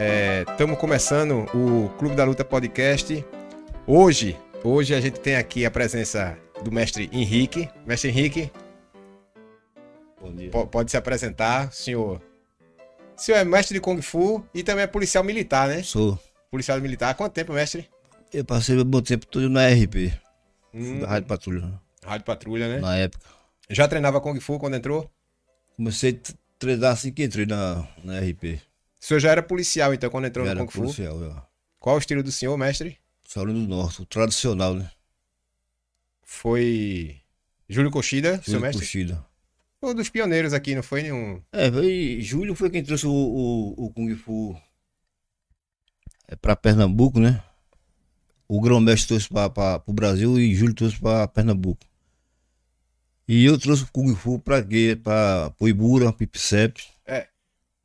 Estamos é, começando o Clube da Luta Podcast. Hoje, hoje a gente tem aqui a presença do mestre Henrique. Mestre Henrique, Bom dia. pode se apresentar, senhor. O senhor é mestre de Kung Fu e também é policial militar, né? Sou. Policial militar. Há quanto tempo, mestre? Eu passei um bom tempo todo na RP, Hum, da Rádio Patrulha, Rádio Patrulha, né? na época. Já treinava Kung Fu quando entrou? Comecei a treinar assim que entrei na, na RP. O senhor já era policial, então, quando entrou Eu no Kung Fu? policial, eu. Qual o estilo do senhor, mestre? Shaolin do Norte, o tradicional, né? Foi Júlio Cochida, seu Júlio mestre? Kushida. Foi um dos pioneiros aqui, não foi nenhum. É, foi, Júlio foi quem trouxe o, o, o Kung Fu é, pra Pernambuco, né? O grão-mestre trouxe para o Brasil e Júlio trouxe para Pernambuco. E eu trouxe o Kung Fu pra quê? Pra Poibura, Pipicep.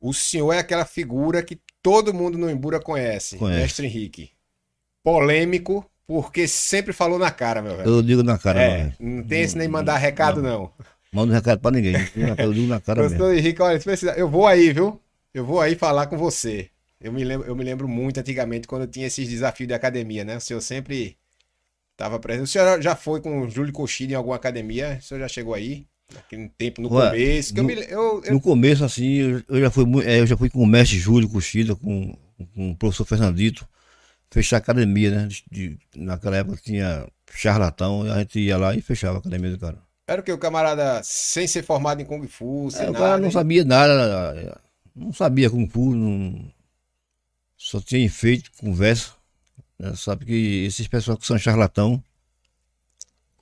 O senhor é aquela figura que todo mundo no Embura conhece, Conhece. mestre Henrique. Polêmico, porque sempre falou na cara, meu velho. Eu digo na cara, É, não, não tem esse nem mandar recado, não. Manda um recado pra ninguém. Eu digo na cara mesmo. Henrique, olha, eu vou aí, viu? Eu vou aí falar com você. Eu me lembro, eu me lembro muito antigamente quando eu tinha esses desafios de academia, né? O senhor sempre estava presente. O senhor já foi com o Júlio Cochida em alguma academia? O senhor já chegou aí? Naquele tempo, no Ué, começo. No- me, eu, eu- No começo, assim, eu, eu já fui, é, eu já fui com o mestre Júlio Cuxida, com, com o professor Fernandito, fechar a academia, né? De- naquela época tinha charlatão, e a gente ia lá e fechava a academia do cara. Era o que? O camarada sem ser formado em Kung Fu, sem É, o nada. cara não sabia nada, não sabia Kung Fu, não, só tinha enfeite, conversa. né? Sabe que esses pessoal que são charlatão,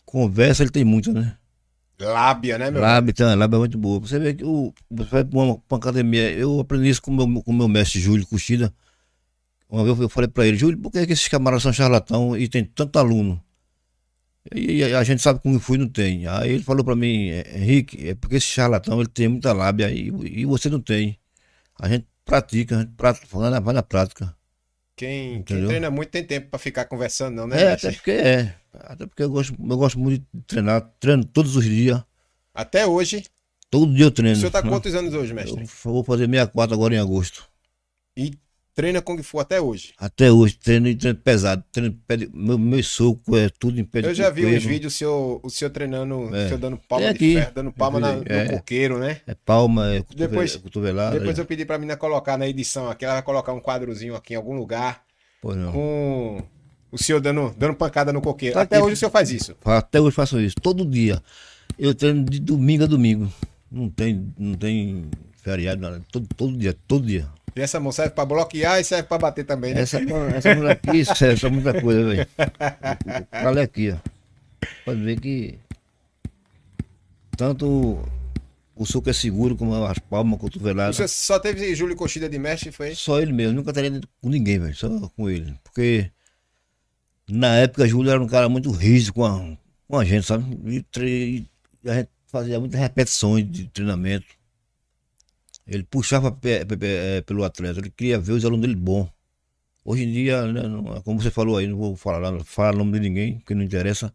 conversa ele tem muita, né? Lábia, né, meu? Lábia, uma lábia muito boa. Você vê que o, você vai pra uma, pra uma academia. Eu aprendi isso com o meu, com meu mestre Júlio Cuxida. Uma vez eu falei pra ele, Júlio, por que, que esses camaradas são charlatão e tem tanto aluno? E, a gente sabe como fui não tem. Aí ele falou pra mim, Henrique, é porque esse charlatão ele tem muita lábia e, e você não tem. A gente pratica, a gente pratica, vai na prática. Quem, quem treina muito tem tempo pra ficar conversando, não, né? É, até porque é. Até porque eu gosto, eu gosto muito de treinar. Treino todos os dias. Até hoje. Todo dia eu O treino. senhor tá quantos anos hoje, mestre? Eu vou fazer 64 agora em agosto. E treina Kung Fu até hoje. Até hoje, treino e treino pesado. Treino meu, meu soco é tudo em pé de Eu já vi uns coqueiro. vídeos o senhor, o senhor treinando, o É. senhor dando palma de ferro, dando palma na, no É. coqueiro, né? É palma, é Depois- cotovelada. Depois é. eu pedi pra menina colocar na edição aqui, ela vai colocar um quadrozinho aqui em algum lugar Pois não. com o senhor dando, dando pancada no coqueiro. Tá Até aqui. hoje o senhor faz isso. Até hoje faço isso, todo dia. Eu treino de domingo a domingo. Não tem, não tem feriado. Todo, todo dia, todo dia. E essa mão serve pra bloquear e serve pra bater também, né? Essa, essa mulher aqui, serve pra muita coisa, velho. Olha aqui, ó. Pode ver que tanto o soco é seguro como as palmas, O cotoveladas. senhor só teve Júlio Cochida de mestre, foi? Só ele mesmo, nunca teria com ninguém, velho, só com ele. Porque na época Júlio era um cara muito rígido com a, com a gente, sabe? E, e a gente fazia muitas repetições de treinamento. Ele puxava eh, pelo atleta, ele queria ver os alunos dele bom. Hoje em dia, né, não- como você falou aí, não vou falar, não, falar o nome de ninguém, porque não interessa.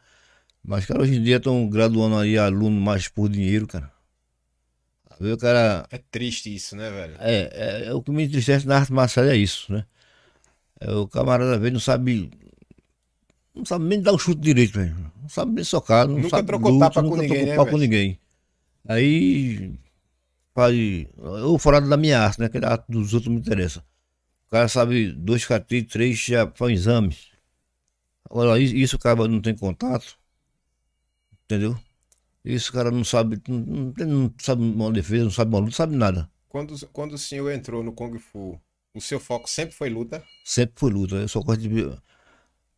Mas, cara, hoje em dia estão graduando aí aluno mais por dinheiro, cara. O cara É triste isso, né, velho? é, é, é o que me entristece na arte marcial é isso, né? É, o camarada às vezes não sabe. Não sabe nem dar um chute direito, velho. Não sabe nem socar. Não Nunca sabe trocou luta, tapa com nunca ninguém, trocou né, com ninguém. Aí faz. Eu fora da minha arte, né? Que a arte dos outros me interessa. O cara sabe dois catis, três já faz um exame. Agora, isso o cara não tem contato. Entendeu? Isso o cara não sabe, não, não sabe uma defesa, não sabe uma luta, não sabe nada. Quando, quando o senhor entrou no Kung Fu, o seu foco sempre foi luta? Sempre foi luta. Eu só gosto de.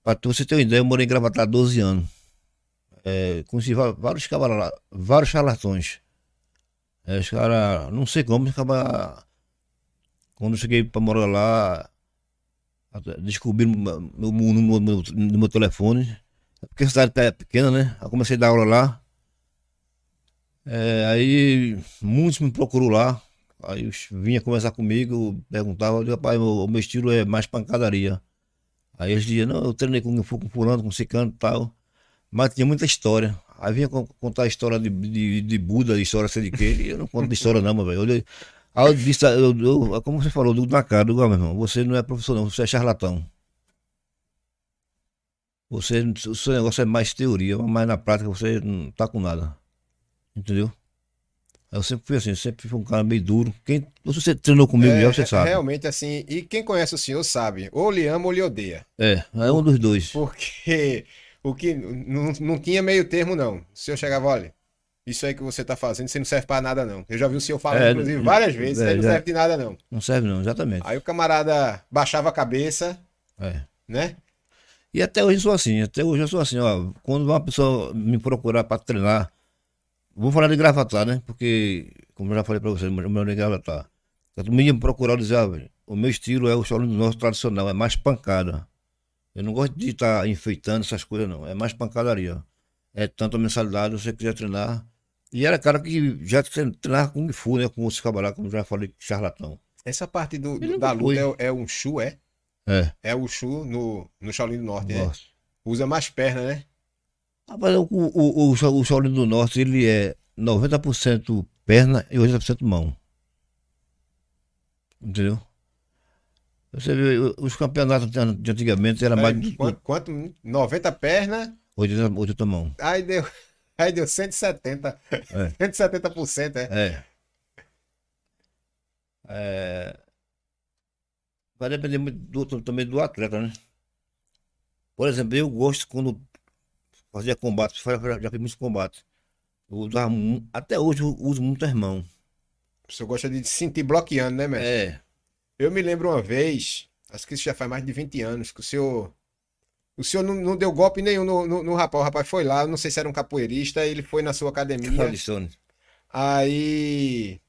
Pra você ter uma ideia, eu morei em Gravatar há 12 anos. É, conheci vários cavalos, vários charlatões. É, os caras, não sei como, acaba. Quando eu cheguei pra morar lá, meu, meu número do meu, meu telefone. É Porque a cidade é pequena, né? Eu comecei a dar aula lá. É, aí muitos me procurou lá. Aí vinha conversar comigo, perguntava, eu digo, rapaz, o meu estilo é mais pancadaria. Aí eles diziam, não, eu treinei com, com fulano, com cicano e tal. Mas tinha muita história. Aí vinha con- contar a história de, de, de Buda, de história sei de quê. E eu não conto de história não, meu velho. Aí eu disse, eu, eu, como você falou, do na cara, do meu irmão, você não é professor não, você é charlatão. Você, o seu negócio é mais teoria, mas na prática você não tá com nada. Entendeu? Eu sempre fui assim, sempre fui um cara meio duro. Quem, você treinou comigo É, já, você sabe. Realmente, assim, e quem conhece o senhor sabe, ou lhe ama ou lhe odeia. É, é um dos dois. Porque o que não, não tinha meio termo, não. O senhor chegava, olha, isso aí que você tá fazendo, você não serve pra nada, não. Eu já vi o senhor falando, É, inclusive, várias vezes, isso é, aí não já- serve de nada, não. Não serve não, exatamente. Aí o camarada baixava a cabeça, É. né? E até hoje eu sou assim, até hoje eu sou assim, ó. Quando uma pessoa me procurar para treinar, vou falar de gravatar, né? Porque, como eu já falei para você, o meu é gravatar. Quando me procurar, eu dizer, ah, o meu estilo é o estilo do nosso tradicional, é mais pancada. Eu não gosto de estar enfeitando essas coisas, não. É mais pancadaria. É tanto a mensalidade, se você quiser treinar. E era cara que já treinava Kung Fu, né? Com esse camarada, como eu já falei, charlatão. Essa parte do, Ele da luta foi. é, é um chu, é? É. É o chu no, no Shaolin do Norte, né? Nossa. Usa mais perna, né? Rapaz, o, o, o, o Shaolin do Norte, ele é 90% perna e 80% mão. Entendeu? Você o- os campeonatos de antigamente era mais de Quanto, quanto? 90 perna, 80, 80 mão. aí deu, aí deu 170. É. 170%, é. É. É. Vai depender muito do- também do atleta, né? Por exemplo, eu gosto quando fazia combate, já fiz muitos combates. Eu usava, mu- até hoje eu uso muito as mãos. Senhor gosta de se sentir bloqueando, né, mestre? É. Eu me lembro uma vez, acho que isso já faz mais de 20 anos, que o senhor. O senhor não, não deu golpe nenhum no, no, no rapaz. O rapaz foi lá, não sei se era um capoeirista, ele foi na sua academia. Aí.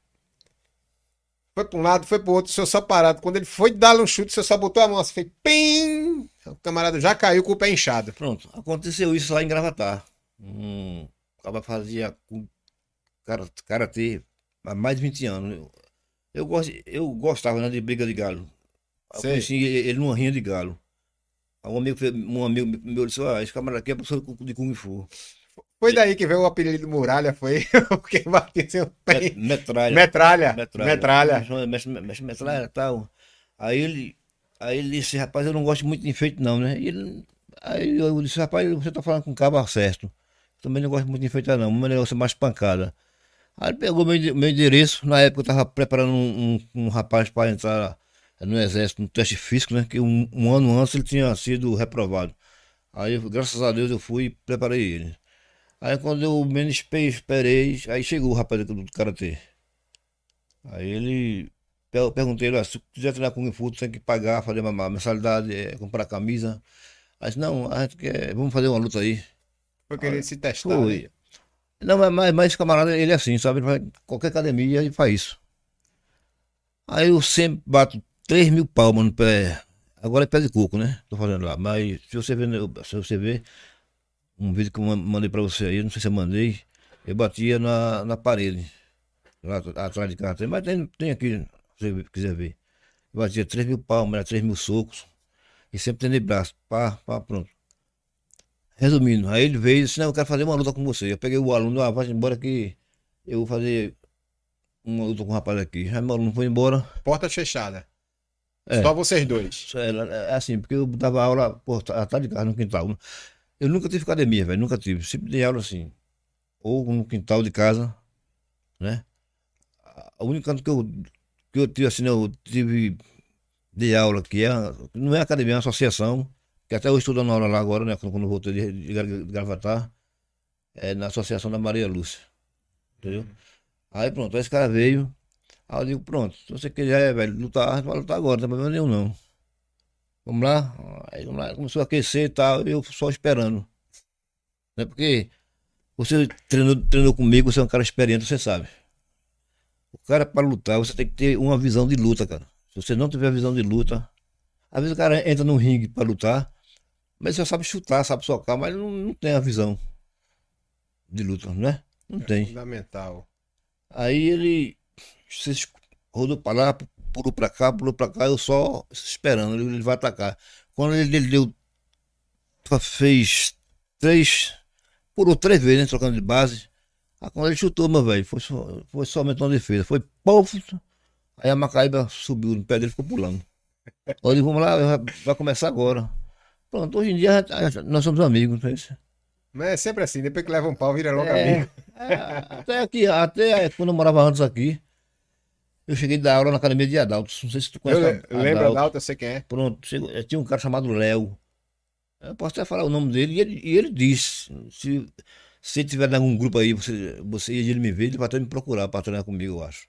Foi pra um lado, foi pro outro, o senhor só parado. Quando ele foi dar um chute, o senhor só botou a mão assim, fez pim! O camarada já caiu com o pé inchado. Pronto, aconteceu isso lá em Gravatar. Um cara fazia karatê há mais de 20 anos. Eu, gosto, eu gostava né, de briga de galo. Conheci ele numa rinha de galo. Um amigo, um amigo meu disse: Ah, esse camarada aqui é professor de Kung Fu. Foi daí que veio o apelido Muralha, foi porque batia seu pé. Met- Metralha. Metralha. Metralha. Mexe, metralha e tal. Aí ele, aí ele disse, rapaz, eu não gosto muito de enfeite não, né? E ele, aí eu disse, rapaz, você tá falando com o cabo certo. Também não gosto muito de enfeitar não, o meu negócio é mais pancada. Aí ele pegou meu, meu endereço, na época eu tava preparando um, um, um rapaz para entrar no exército, no teste físico, né? Que um, um ano antes ele tinha sido reprovado. Aí, graças a Deus, eu fui e preparei ele. Aí quando eu menos espe- esperei, aí chegou o rapaz do, Karatê. Aí ele. Eu perguntei ele, "Ah, se quiser treinar Kung Fu, tem que pagar, fazer uma mensalidade, é, comprar camisa. Aí disse, não, a gente quer, vamos fazer uma luta aí. Foi querer se testar. né? Não, mas, mas, esse camarada, ele é assim, sabe? Qualquer academia ele faz isso. Aí eu sempre bato 3 mil palmas no pé. Agora é pé de coco, né? Tô fazendo lá. Mas se você ver, no- se você ver um vídeo que eu mandei pra você aí, não sei se eu mandei, eu batia na, na parede. Lá at- atrás de casa. Mas tem, tem aqui, se você quiser ver. Eu batia 3 mil palmas, era 3 mil socos. E sempre tendo braço. Pá, pá, pronto. Resumindo, aí ele veio e disse, não, eu quero fazer uma luta com você. Eu peguei o aluno, ah, vai embora que eu vou fazer uma luta com o rapaz aqui. Aí meu aluno foi embora. Porta fechada. É. Só vocês dois. Isso É, é assim, porque eu dava aula pô, atrás de casa, no quintal. Eu nunca tive academia, velho, nunca tive. Sempre dei aula assim. Ou no quintal de casa, né? A única canto que eu, que eu tive assim, né, eu tive de aula, que é, não é academia, é uma associação, que até eu estou dando aula lá agora, né? Quando, voltei de, de, de Gravatar, é na associação da Maria Lúcia. Entendeu? Aí pronto, aí esse cara veio. Aí eu digo, pronto, se você quiser, velho, lutar, vai lutar agora, não tem problema nenhum não. Vamos lá? Aí vamos lá, começou a aquecer e tal, eu só esperando. Né? Porque você treinou, treinou comigo, você é um cara experiente, você sabe. O cara para lutar, você tem que ter uma visão de luta, cara. Se você não tiver visão de luta, às vezes o cara entra num ringue para lutar, mas você sabe chutar, sabe socar, mas não, não tem a visão de luta, né? Não tem. Fundamental. Aí ele se rodou pra lá, pulou pra cá, pulou pra cá, eu só esperando, ele, ele vai atacar. Quando ele, ele deu, fez três, pulou três vezes, né, trocando de base. Aí quando ele chutou, meu velho, foi, só, foi somente uma defesa. Foi povo, Aí a Macaíba subiu no pé dele e ficou pulando. Disse, vamos lá, vai começar agora. Pronto, hoje em dia nós somos amigos, não é isso? Mas é sempre assim, depois que leva um pau, vira logo é, amigo. É, até aqui, até quando eu morava antes aqui, eu cheguei da aula na academia de Adalto. Não sei se tu conhece. Eu, Adalto. eu lembro Adalto, eu sei quem é. Pronto, chegou, tinha um cara chamado Léo. Eu posso até falar o nome dele, e ele, e ele disse: se, se tiver em algum grupo aí, você, você ia ele me ver, ele vai até me procurar para treinar comigo, eu acho.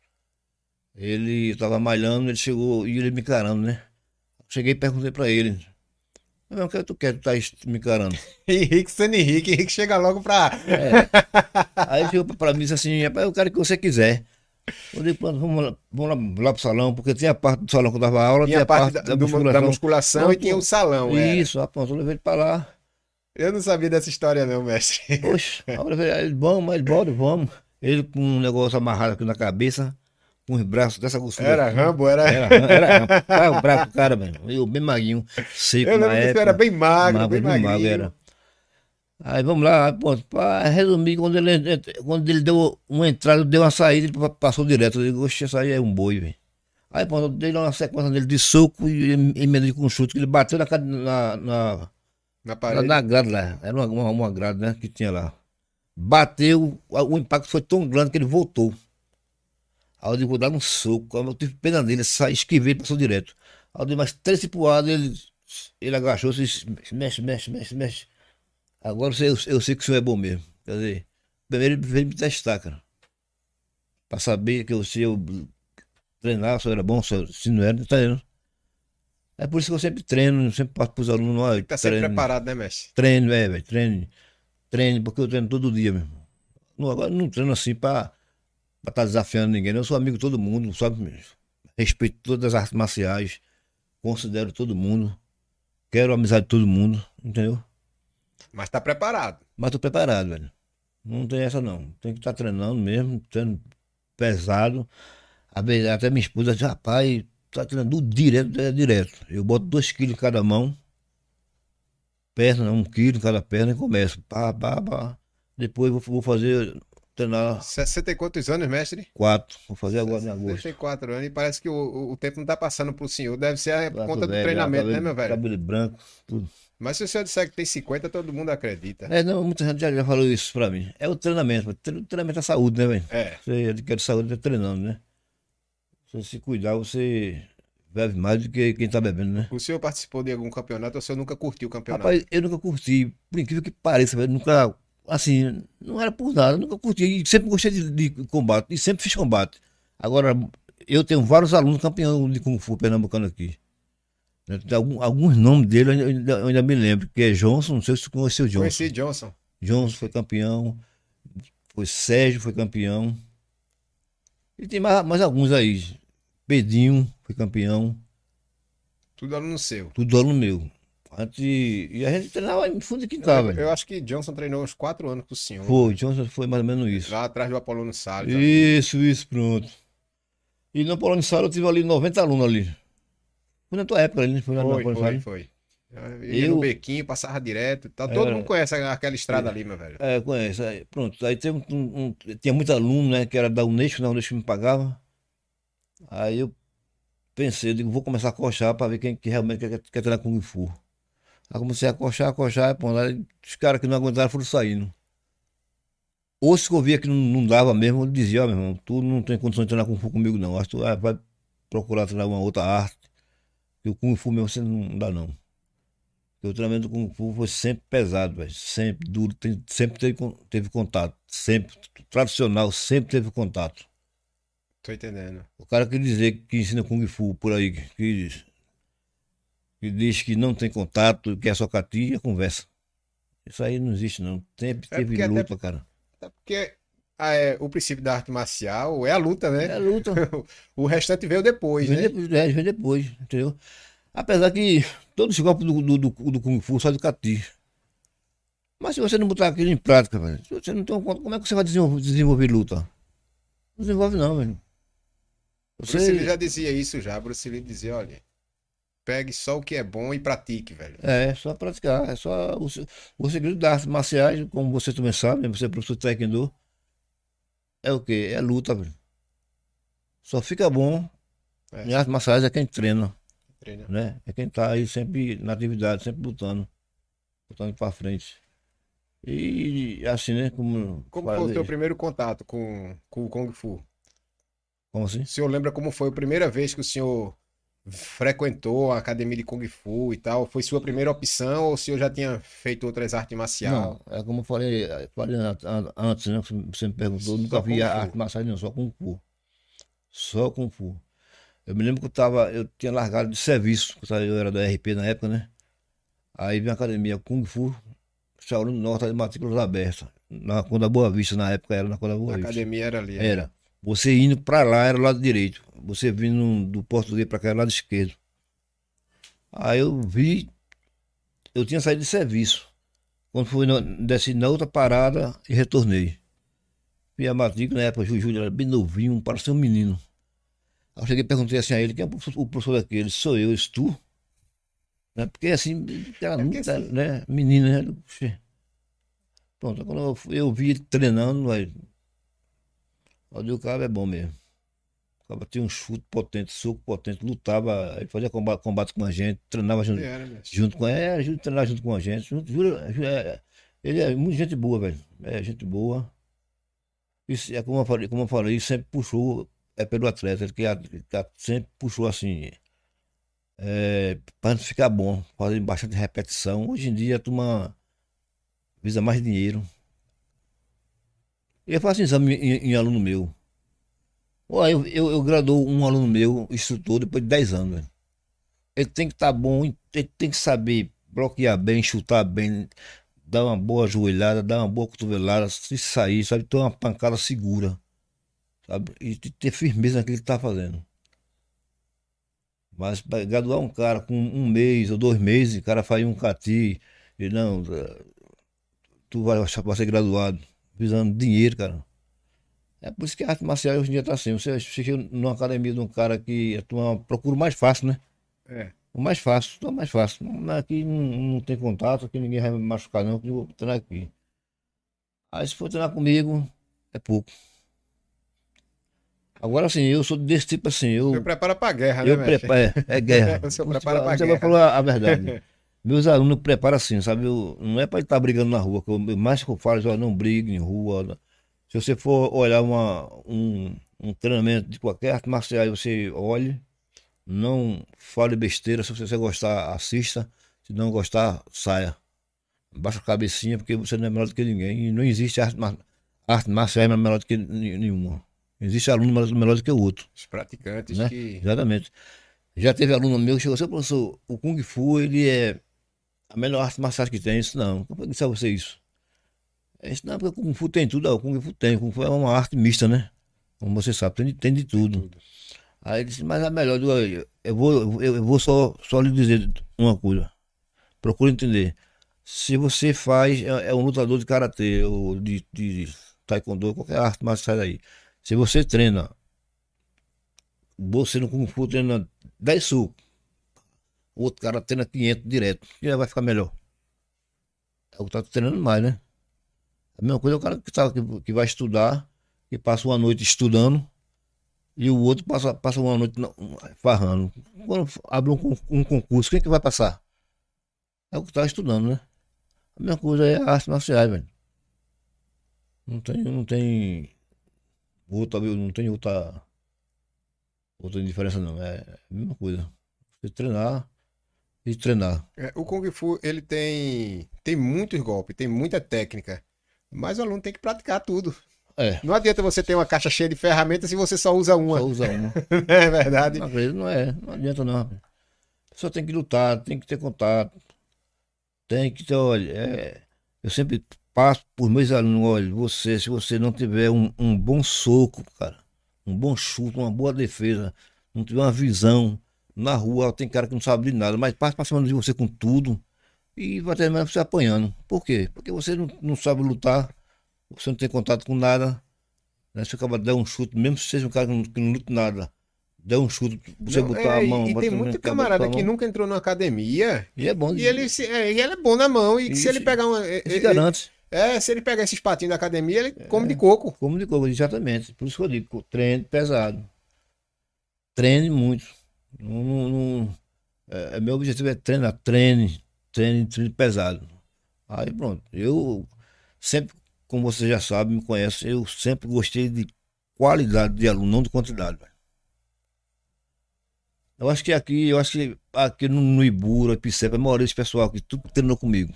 Ele estava malhando, ele chegou e ele me encarando, né? Cheguei e perguntei para ele: o que tu quer? Tu tá me encarando. Henrique sendo Henrique, Henrique chega logo pra. É. Aí chegou pra mim e disse assim: rapaz, eu quero que você quiser. Eu disse, pronto, vamos lá, vamos lá, lá pro salão, porque tinha a parte do salão que eu dava aula, tinha, tinha a parte, parte da, da, musculação, da musculação pronto, e tinha o salão. Isso, era. pronto, eu levei ele pra lá. Eu não sabia dessa história, não, mestre. Poxa, eu levei ele, vamos, mas bora, vamos. Ele com um negócio amarrado aqui na cabeça com os braços dessa grossura. Era Rambo, era. Era, era Rambo. Ah, o braço do cara, velho. Eu bem maguinho, seco Eu lembro que era bem magro, magro bem, magro era. Aí vamos lá, pô, pra resumir, quando ele, quando ele deu uma entrada, deu uma saída, ele passou direto. Eu digo, oxe, essa aí é um boi, velho. Aí, pô, eu dei uma sequência dele de soco e emendei com um chute, que ele bateu na, na, na, na parede. Na, na grade lá. Era uma, uma, uma grade, né, que tinha lá. Bateu, o impacto foi tão grande que ele voltou. Aí eu digo, vou dar um soco. Aí eu tive pena dele, saí, esquivei, passou direto. Aí eu dei mais três cipuadas, ele, ele agachou, disse, mexe, mexe, mexe, mexe. Agora eu, eu sei que o senhor é bom mesmo. Quer dizer, primeiro ele veio me testar, cara. Pra saber que eu, se eu treinar, se eu era bom, se, se não era, tá vendo? É por isso que eu sempre treino, sempre passo pros alunos. Ó, tá sempre preparado, né, mestre? Treino, é, velho, treino. Treino, porque eu treino todo dia mesmo. Não, agora não treino assim pra para estar tá desafiando ninguém. Eu sou amigo de todo mundo, sabe? Respeito todas as artes marciais, considero todo mundo, quero a amizade de todo mundo, entendeu? Mas tá preparado. Mas tô preparado, velho. Não tem essa não. Tem que estar tá treinando mesmo, treino pesado. Até minha esposa diz, rapaz, tá treinando direto, é direto. Eu boto dois quilos em cada mão, perna, um quilo em cada perna e começo. Pá, pá, pá. Depois vou, vou fazer treinar. 60 e quantos anos, mestre? Quatro. Vou fazer agora em agosto. 64 anos e parece que o, o tempo não tá passando pro senhor. Deve ser a Prato conta do velho, treinamento, cabelo, né, meu velho? Cabelo branco, tudo. Mas se o senhor disser que tem 50, todo mundo acredita. É, não, muita gente já, já falou isso pra mim. É o treinamento. O treinamento é saúde, né, velho? É. Você adquire saúde tá treinando, né? Se você se cuidar, você bebe mais do que quem tá bebendo, né? O senhor participou de algum campeonato ou o senhor nunca curtiu o campeonato? Rapaz, eu nunca curti. Por incrível que pareça, velho. Nunca assim, não era por nada, nunca curti. E sempre gostei de, de, combate, e sempre fiz combate. Agora, eu tenho vários alunos campeões de Kung Fu pernambucano aqui. Alguns, alguns nomes dele eu ainda, eu ainda, me lembro, que é Johnson, não sei se você conheceu Johnson. Conheci Johnson. Johnson foi campeão, foi Sérgio foi campeão. E tem mais, mais alguns aí. Pedinho foi campeão. Tudo aluno seu. Tudo aluno meu. Antes, e a gente treinava em fundo de quintal, velho. Eu acho que Johnson treinou uns quatro anos com o senhor. Foi, Johnson foi mais ou menos isso. Lá atrás do Apolônio Salles. Isso, ali. isso, pronto. E no Apolônio Salles eu tive ali 90 alunos ali. Foi na tua época ali, foi na Foi, foi, foi. Eu ia eu... no bequinho, passava direto tá, Todo mundo conhece aquela estrada é, ali, meu velho. É, conhece. Aí, pronto. Aí um, um, tinha muito aluno, né? Que era da Unesco, da Unesco me pagava. Aí eu pensei, eu digo, vou começar a coxar para ver quem que realmente quer, quer treinar Kung Fu. Aí comecei a coxar, a coxar, pô, aí os caras que não aguentaram foram saindo. Ou se eu via que não, não dava mesmo, eu dizia, ó, oh, meu irmão, tu não tem condição de treinar Kung Fu comigo não. Acho que tu ah, vai procurar treinar uma outra arte. Que o Kung Fu mesmo você não dá não. Porque o treinamento do Kung Fu foi sempre pesado, velho. Sempre duro, tem, sempre teve, teve contato. Sempre, tradicional, sempre teve contato. Tô entendendo. O cara que dizer que ensina Kung Fu por aí, que que diz que não tem contato, que é só catia, conversa. Isso aí não existe, não. Sempre é teve luta, até, cara. Até porque ah, é, o princípio da arte marcial é a luta, né? É a luta. o restante veio depois, vem né? Depois, é, vem depois, entendeu? Apesar que todos os golpes do, do, do, do Kung Fu são de cati. Mas se você não botar aquilo em prática, velho, se você não tem um conta, como é que você vai desenvolver, desenvolver luta? Não desenvolve não, velho. Você... Bruce Lee já dizia isso já. Bruce Lee dizia, olha, Pegue só o que é bom e pratique, velho. É, só praticar. É só o, o segredo das artes marciais, como você também sabe, você é professor técnico, é o quê? É luta, velho. Só fica bom É. Em artes marciais é quem treina. Treina. Né? É quem tá aí sempre na atividade, sempre lutando. Lutando pra frente. E assim, né? Como, como foi o seu primeiro contato com, com o Kung Fu? Como assim? O senhor lembra como foi a primeira vez que o senhor frequentou a academia de Kung Fu e tal? Foi sua primeira opção ou o senhor já tinha feito outras artes marciais? Não, é como eu falei, falei antes, né? Você me perguntou, eu nunca vi arte marcial não, só Kung Fu. Só Kung Fu. Eu me lembro que eu tava, eu tinha largado de serviço, eu era do RP na época, né? Aí vi a academia Kung Fu, Shaolin Norte de matrículas abertas. Na Conda Boa Vista, na época era na Conda Boa a Vista. A academia era ali. Era. era. Você indo para lá era o lado direito. Você vindo do português para cá era o lado esquerdo. Aí eu vi, eu tinha saído de serviço. Quando fui, no, desci na outra parada e retornei. Vi a matrícula, na época, o Júlio era bem novinho, parecia um menino. Aí eu cheguei e perguntei assim a ele, quem é o professor daquele? Sou eu, és tu? Né? Porque assim, cara é assim... né? Menina, né? Pronto, quando eu, eu vi ele treinando, aí, o cara é bom mesmo. O cara tinha um chute potente, soco potente, lutava, fazia combate, combate com a gente, treinava junto, junto com é, ele, treinava junto com a gente. Junto, é, ele é muito gente boa, velho. É gente boa. Isso, é como eu falei, como eu falei, sempre puxou é pelo atleta, ele que, que sempre puxou assim. É, para ficar bom, fazer bastante repetição. Hoje em dia a turma visa mais dinheiro. Eu faço exame em, em aluno meu. Ué, eu, eu, eu graduo um aluno meu, instrutor, depois de 10 anos. Ele tem que estar tá bom, ele tem que saber bloquear bem, chutar bem, dar uma boa joelhada, dar uma boa cotovelada, se sair, sabe, ter uma pancada segura. Sabe? E ter firmeza naquilo que está fazendo. Mas para graduar um cara com um mês ou dois meses, o cara faz um cati, e não, tu vai, vai ser graduado visando dinheiro, cara. É por isso que a arte marcial hoje em dia tá assim. Você chega numa academia de um cara que tu procura o mais fácil, né? É. O mais fácil, o mais fácil. Aqui não, não tem contato, aqui ninguém vai me machucar, não, que eu vou treinar aqui. Aí se for treinar comigo, é pouco. Agora assim, eu sou desse tipo assim. Eu, você prepara pra guerra, eu né, preparo, é, é guerra. você prepara pra você guerra. vai falar a verdade. Meus alunos preparam assim, sabe? Eu, não é para estar brigando na rua. Que eu, mais que eu falo, eu não brigue em rua. Se você for olhar uma, um, um treinamento de qualquer arte marcial, você olhe, não fale besteira. Se você gostar, assista. Se não gostar, saia. Baixa a cabecinha, porque você não é melhor do que ninguém. E não existe arte, arte marcial melhor do que nenhuma. Existe aluno melhor do que o outro. Os praticantes né? que. Exatamente. Já teve aluno meu que chegou assim, professor, o Kung Fu, ele é a melhor arte marcial que tem. Isso não. Como é que a você isso? É isso não, porque o Kung Fu tem tudo. Ah, o Kung Fu tem. O Kung Fu é uma arte mista, né? Como você sabe, tem, tem de tudo. tudo. Aí ele disse, mas a melhor, eu, vou, eu, vou só, só lhe dizer uma coisa. Procure entender. Se você faz, é, é um lutador de karatê ou de, de, de taekwondo, qualquer arte marcial aí. Se você treina, você no Kung Fu treina 10 sucos, o outro cara treina 500 direto. E vai ficar melhor. É o que tá treinando mais, né? A mesma coisa é o cara que, tá, que, que vai estudar, que passa uma noite estudando, e o outro passa, passa uma noite farrando. Quando abre um, um concurso, quem é que vai passar? É o que está estudando, né? A mesma coisa é a arte marcial, velho. Não tem, não tem outra, não tem outra, outra diferença não. É a mesma coisa. Você treinar, de treinar. É, o Kung Fu, ele tem, tem muitos golpes, tem muita técnica, mas o aluno tem que praticar tudo. É. Não adianta você ter uma caixa cheia de ferramentas se você só usa uma. Só usa uma. é verdade. Não, não é, não adianta não. Só tem que lutar, tem que ter contato. Tem que ter, olha, é, eu sempre passo por meus alunos, olha, você, se você não tiver um, um bom soco, cara, um bom chute, uma boa defesa, não tiver uma visão, na rua tem cara que não sabe de nada, mas passa pra cima de você com tudo e vai terminar você apanhando. Por quê? Porque você não, não sabe lutar, você não tem contato com nada. Né? Você acaba de dar um chute, mesmo se seja um cara que não, que não luta nada, der um chute, você não, botar é, a mão. E tem muito camarada que nunca entrou na academia. E é bom. E ele, é, e ele é bom na mão. E Isso, se ele pegar uma. É, ele, garante. É, se ele pegar esses patinhos da academia, ele é, come de coco. Come de coco, exatamente. Por isso que eu digo, treino pesado. treine muito. Não, não, não- é, é, meu objetivo é treinar, treine, treine, treine pesado. Aí pronto, eu sempre, como você já sabe, me conhece, eu sempre gostei de qualidade de aluno, não de quantidade. Eu acho que aqui, eu acho que aqui no, no Ibura, Picepa, a maioria desse pessoal aqui, tudo treinou comigo.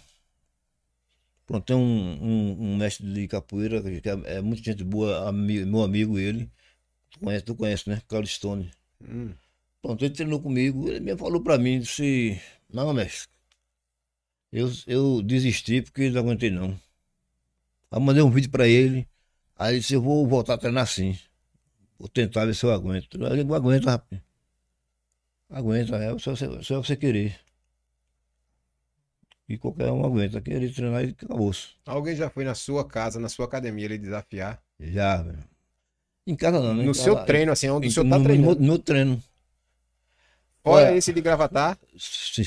Pronto, tem um, um, um mestre de capoeira, que é, é muita gente boa, ami- meu amigo ele. Tu conhece, tu conhece, né? Carlos Stone. Hum. Pronto, ele treinou comigo, ele mesmo falou pra mim, disse, não, mestre, eu, eu desisti porque não aguentei não. Aí mandei um vídeo pra ele, aí ele disse, eu vou voltar a treinar sim. Vou tentar ver se eu aguento. Eu não aguento, rapaz. Aguenta, é só você, só você querer. E qualquer um aguenta. Querer treinar e acabou. Alguém já foi na sua casa, na sua academia, ele desafiar? Já, velho. Em casa não, né? No seu casa- treino, assim, onde o senhor no, tá no treinando. no meu treino. Fora Olha, esse de gravatar, Sim.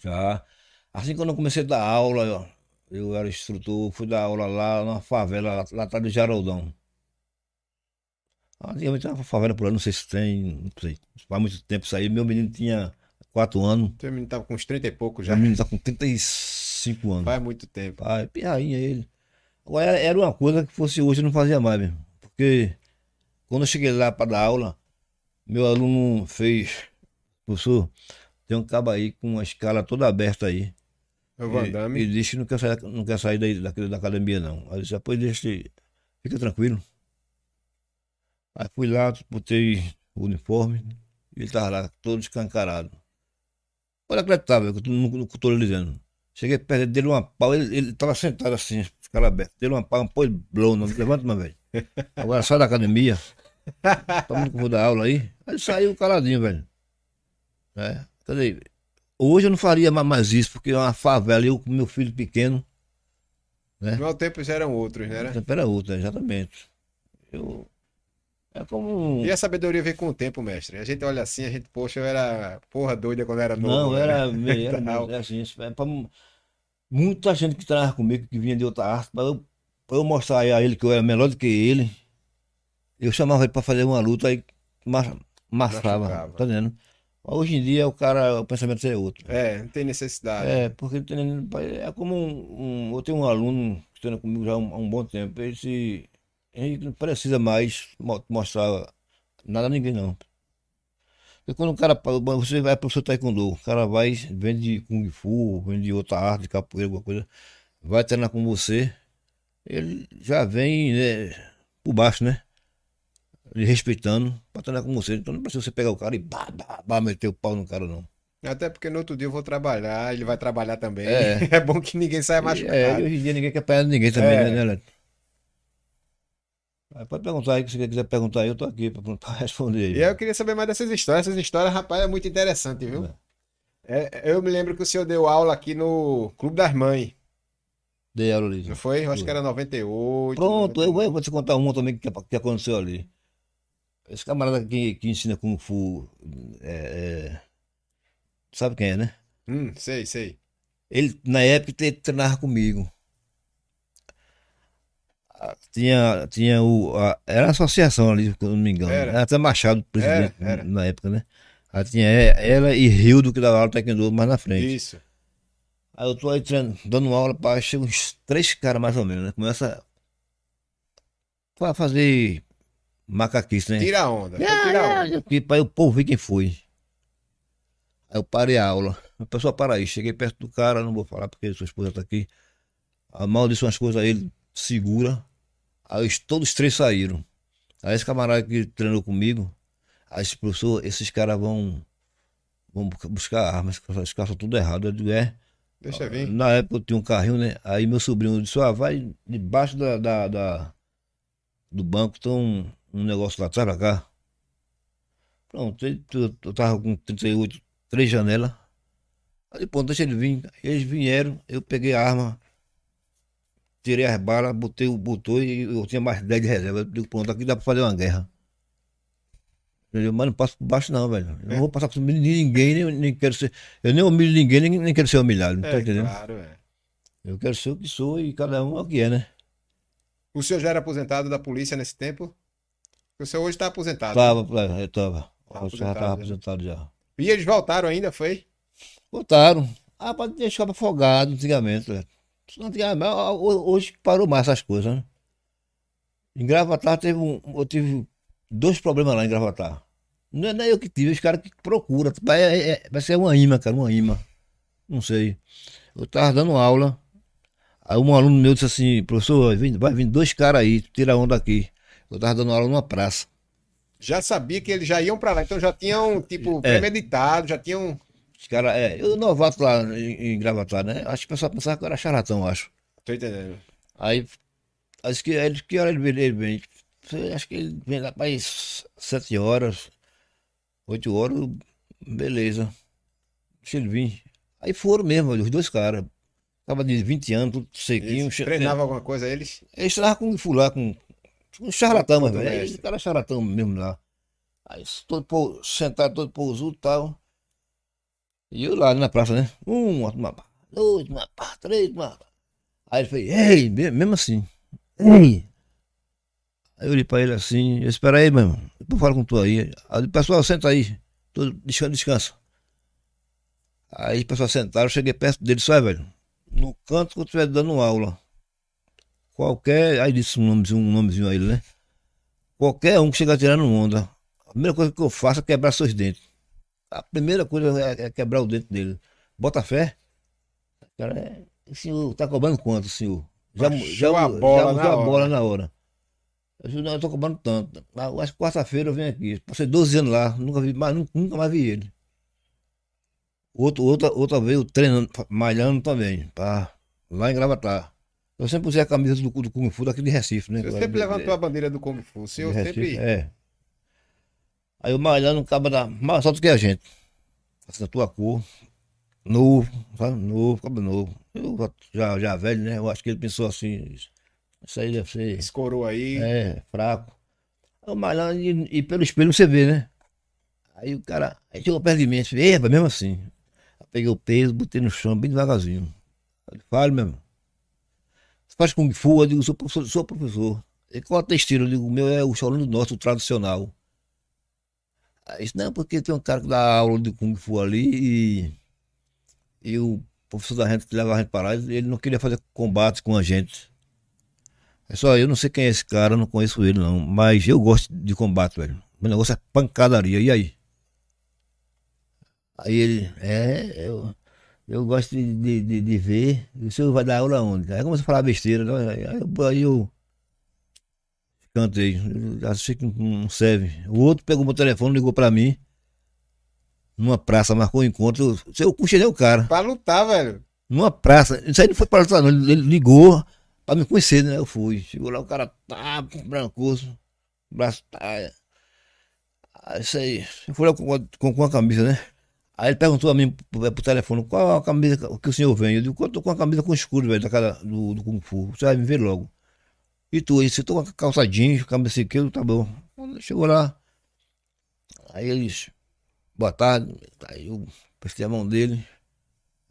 Já. Assim quando eu comecei a dar aula, eu, eu era instrutor, fui dar aula lá na favela, lá, lá atrás do Geraldão. Antigamente tinha uma favela por lá, não sei se tem, não sei. Faz muito tempo isso aí. Meu menino tinha 4 anos, o menino tava com uns 30 e pouco já. meu menino tá com 35 anos. Faz muito tempo. Pai, pirrainha ele. Agora era, era uma coisa que fosse hoje eu não fazia mais mesmo. Porque quando eu cheguei lá para dar aula, meu aluno fez, professor, tem um cabo aí com uma escala toda aberta aí. É o Van E, e disse que não quer sair, não quer sair daí, daquele, da academia, não. Aí eu disse, depois deixa, fica tranquilo. Aí fui lá, botei o uniforme, e ele tava lá, todo escancarado. Olha acreditável, que eu que eu tô lhe dizendo. Cheguei perto dele, uma pau, ele, ele tava sentado assim, cara aberto. Dei uma pau, um pô, blow, não levanta, meu velho. Agora sai da academia. Todo mundo que vou dar aula aí. Aí ele saiu caladinho, velho. É, quer dizer, hoje eu não faria ma- mais isso, porque é uma favela, eu com meu filho pequeno, No meu tempo já eram outros, né? era? o tempo era outro, exatamente. Eu. É como. E a sabedoria vem com o tempo, mestre. A gente olha assim, a gente, poxa, eu era porra doida quando era novo. Não, né? era meio, era é assim, é pra mu- muita gente que treinava comigo, que vinha de outra arte, pra eu, pra eu mostrar a ele que eu era melhor do que ele, eu chamava ele pra fazer uma luta aí ma- massava, tá entendendo? Hoje em dia o cara, o pensamento é outro. É, não tem necessidade. É, porque é como um, um- eu tenho um aluno que treina comigo já há um, há um bom tempo, ele se, ele não precisa mais mo- mostrar nada a ninguém não. Porque quando o cara, você vai professor taekwondo, o cara vai, vem de kung fu, vem de outra arte, de capoeira, alguma coisa, vai treinar com você, ele já vem né, por baixo, né? Ele respeitando, pra treinar com você. Então não precisa você pegar o cara e bah, bah, bah, meter o pau no cara, não. Até porque no outro dia eu vou trabalhar, ele vai trabalhar também. É. É, bom que ninguém saia É, machucado. e hoje em dia ninguém quer apanhar ninguém também, É. né, né, Leto? Aí Pode perguntar aí, que se você quiser perguntar aí, eu tô aqui pra, responder aí. E eu queria saber mais dessas histórias. Essas histórias, rapaz, é muito interessante, viu? É, eu me lembro que o senhor deu aula aqui no Clube das Mães, Dei aula ali. não foi? Eu acho que era 98. Pronto, eu 99. vou, eu vou te contar uma também que, que aconteceu ali. Esse camarada que, que ensina Kung Fu, é, é, sabe quem é, né? Hum, sei, sei. Ele, na época, ele treinava comigo. Ah, Tinha, tinha o. a- era a associação ali, se eu não me engano. Era. Era, até Machado, presidente, Era, era. na época, né? Aí tinha ela e Rildo que dava aula taekwondo mais na frente. Isso. Aí eu tô aí treinando, dando aula para uns três caras mais ou menos, né? Começa a fazer macaquice, né? Tira a onda. Ah, Tira a onda. Aqui, pra eu pô, ver quem foi. Aí eu parei a aula. A pessoa para aí, cheguei perto do cara, não vou falar porque sua esposa tá aqui. A mal disse umas coisas aí, ele segura. Aí os- todos os três saíram. Aí esse camarada que treinou comigo, aí esse professor, esses caras vão, vão bu- buscar armas, esses caras são tudo errado. Eu digo, é. Deixa eu ver. Na época eu tinha um carrinho, né? Aí meu sobrinho disse, ah, vai debaixo da, da, da- do banco, tem um, negócio lá atrás pra cá. Pronto, eu, eu tava com 38, três janelas. Aí, pronto, deixa ele vir. Eles vieram, eu peguei a arma, tirei as balas, botei o botou e eu tinha mais 10 de reserva. Eu digo, pronto, aqui dá pra fazer uma guerra. Entendeu? Mas não passo por baixo não, velho. Eu não vou passar por cima de ninguém, nem, nem quero ser. Eu nem humilho ninguém, nem, nem quero ser humilhado. Tá É, entendendo? claro, é. Eu quero ser o que sou e cada um é o que é, né? O senhor já era aposentado da polícia nesse tempo? O senhor hoje está aposentado. Tava, eu tava. Já estava aposentado já. E eles voltaram ainda, foi? Voltaram. Ah, pode deixar afogado antigamente. Né? Antigamente, hoje parou mais essas coisas, né? Em Gravatar teve um, eu tive dois problemas lá em Gravatar. Não é, não é eu que tive, os caras que procuram. Vai, é, é, vai ser uma imã, cara, uma imã. Não sei. Eu tava dando aula. Aí um aluno meu disse assim, professor, vai vir dois caras aí, tira onda aqui. Eu tava dando aula numa praça. Já sabia que eles já iam para lá, então já tinham, tipo, é. premeditado, já tinham. Os caras, é, eu novato lá em, em Gravatar, né? Acho que o pessoal pensava que eu era charlatão, acho. Tô entendendo. Aí, acho que, ele, que hora ele vem? Ele vem? Acho que ele vem lá para sete horas, oito horas, beleza. Deixa ele vir. Aí foram mesmo, os dois caras. Tava de 20 anos, tudo sequinho. Eles treinava alguma coisa eles? Eles treinavam com fular, com um charlatão, mas velho. Esse cara é charlatão mesmo lá. Aí todo sentado, todo pousudo e tal. E eu lá na praça, né? Um, uma dois, uma três, uma. Aí ele fez, ei, mesmo assim. Ei! Aí eu olhei pra ele assim, espera aí, meu irmão. Depois falo com tu aí. Aí o pessoal, senta aí. Tô descansa, descansa. Aí o pessoal sentaram, eu cheguei perto dele, só, velho. No canto que eu estiver dando aula Qualquer. Aí disse um nomezinho, um nomezinho a ele, né? Qualquer um que chegar tirando onda, a primeira coisa que eu faço é quebrar seus dentes. A primeira coisa é, é quebrar o dente dele. Bota fé. Cara, é, o senhor tá cobrando quanto, senhor? Já, já, a bola, já, já a bola na hora. Eu disse, não, eu tô cobrando tanto. Mas quarta-feira eu venho aqui. Passei 12 anos lá, nunca vi, mais, nunca mais vi ele. Outro, outra, outra vez eu treinando, malhando também, pá, lá em Gravatar. Eu sempre usei a camisa do, do Kung Fu daqui de Recife, né? Você sempre levantou a bandeira do Kung Fu. Se eu sempre. É. Aí o Malhando acaba da. Mais alto que a gente. Assim, a tua cor. Novo, sabe? Novo, acaba novo. Eu já, já velho, né? Eu acho que ele pensou assim. Isso aí deve ser. Escorou aí. É, fraco. Aí o Malhando, e, e, pelo espelho você vê, né? Aí o cara. Aí chegou perto de mim, falei, mesmo assim. Eu peguei o peso, botei no chão bem devagarzinho. Fale mesmo faz Kung Fu? Eu digo, sou professor. Sou professor. E qual a textura? Eu digo, o meu é o Shaolin do Norte, o tradicional. Aí disse, não, porque tem um cara que dá aula de Kung Fu ali e, e o professor da gente que leva a gente para lá, ele não queria fazer combate com a gente. É só, eu não sei quem é esse cara, não conheço ele não, mas eu gosto de combate, velho. Meu negócio é pancadaria, e aí? Aí ele, é, eu, eu gosto de, de, de, ver. o senhor vai dar aula onde? Aí começa a falar besteira. Né? Aí, eu, aí eu cantei. Achei que não serve. O outro pegou meu telefone, ligou pra mim. Numa praça, marcou um encontro. Eu, eu puxei o cara. Pra lutar, velho. Numa praça. Isso aí não foi pra lutar, não. Ele, ligou pra me conhecer, né? Eu fui. Chegou lá, o cara tá brancoso. Braço tá. Aí, isso aí. Eu fui lá com, com, com a camisa, né? Aí ele perguntou a mim pro telefone, qual a camisa que o senhor vem? Eu digo, eu tô com a camisa com escuro, velho, daquela, do, do Kung Fu. Você vai me ver logo. E tu tô com a calça jeans, camisa que tá bom. Chegou lá. Aí eles, boa tarde. Aí eu prestei a mão dele.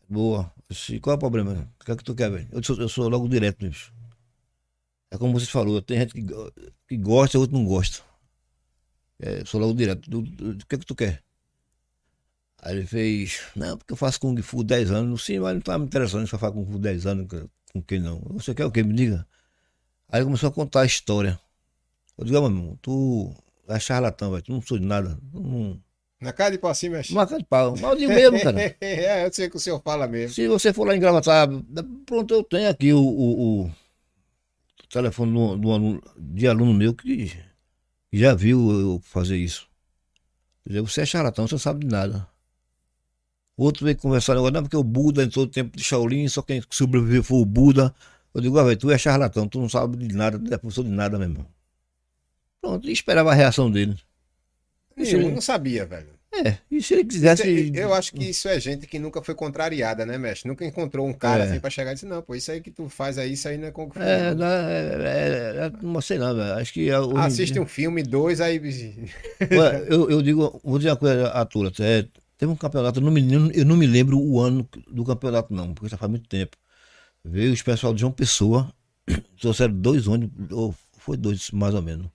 Boa. Disse, qual é o problema? O que é que tu quer, velho? Eu sou, eu sou logo direto, bicho. É como você falou, tem gente que, que gosta e outro não gosta. É, sou logo direto. O que é que tu quer? Aí ele fez, não, porque eu faço Kung Fu 10 anos. Sim, mas não tá me interessando se eu faço Kung Fu 10 anos com quem não. Você quer o quê? Me diga. Aí ele começou a contar a história. Eu digo, meu irmão, tu é charlatão, velho. Tu não sou de nada. Não... Na cara de pau assim, mexe. Na cara de pau. Mas eu digo mesmo, cara. é, eu sei que o senhor fala mesmo. Se você for lá em Gravatar, pronto, eu tenho aqui o, o, o telefone do, do aluno, de aluno meu que já viu eu fazer isso. Você é charlatão, você não sabe de nada. Outro veio conversar agora, não, porque o Buda entrou no tempo de Shaolin, só quem sobreviveu foi o Buda. Eu digo, ah, velho, tu é charlatão, tu não sabe de nada, tu é professor de nada, meu irmão. Pronto, e esperava a reação dele. Ele não sabia, velho. É, e se ele quisesse. Eu acho que isso é gente que nunca foi contrariada, né, mestre? Nunca encontrou um cara é. assim pra chegar e dizer, não, pô, isso aí que tu faz aí, isso aí não é como. É, não, é, é, é, não sei não, velho. Acho que. Assiste um filme, dois, aí. Ué, eu, eu digo, vou dizer uma coisa a Tula, é, Teve um campeonato, eu não, me, eu não me lembro o ano do campeonato, não, porque já faz muito tempo. Veio os pessoal de João Pessoa, trouxeram dois ônibus, ou foi dois mais ou menos.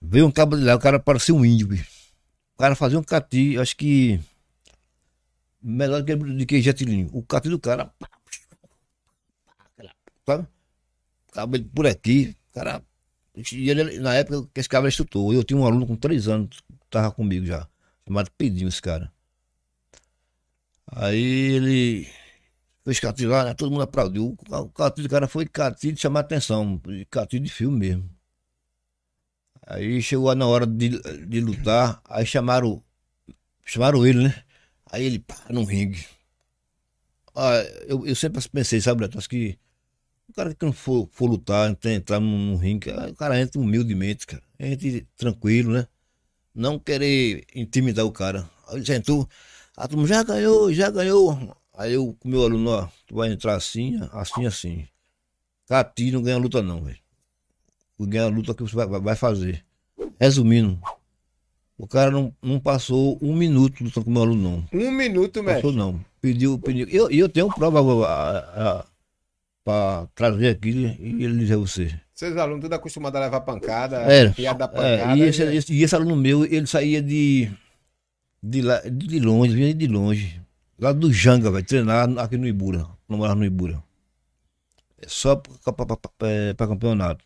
Veio um cabo de lá, o cara parecia um índio, bicho. cara fazia um cati, acho que. Melhor que, do que jetilinho. O cati do cara. Sabe? Cabelo por aqui. Cara. Ele, na época que esse cara era instrutor, eu tinha um aluno com três anos que tava comigo já. Chamado Pedinho, esse cara. Aí ele fez cartilho lá, né? todo mundo aplaudiu. O cartilho do cara foi cartilho de chamar atenção, cartilho de filme mesmo. Aí chegou na hora de, de lutar, aí chamaram, chamaram ele, né? Aí ele, pá, no ringue. Ah, eu, eu sempre pensei, sabe, Beto, que o cara que não for, for lutar, entrar num, ringue, o cara entra humildemente, cara. Entre tranquilo, né? Não querer intimidar o cara. Aí sentou, a turma já ganhou, já ganhou. Aí eu, com meu aluno, ó, tu vai entrar assim, assim, assim. Cati não ganha luta não, velho ganhar a luta que você vai, vai fazer. Resumindo, o cara não, não passou um minuto lutando com o meu aluno, não. Um minuto, mesmo? Passou, não. Pediu, pediu. Eu, eu tenho prova para trazer aqui e ele dizer a você. Seus alunos tudo acostumados a levar pancada, Era. pancada. É, e, esse, esse, e esse aluno meu, ele saía de, de, lá, de longe, vinha de longe. Lá do Janga, vai treinar aqui no Ibura. Não morava no Ibura. Só para campeonato.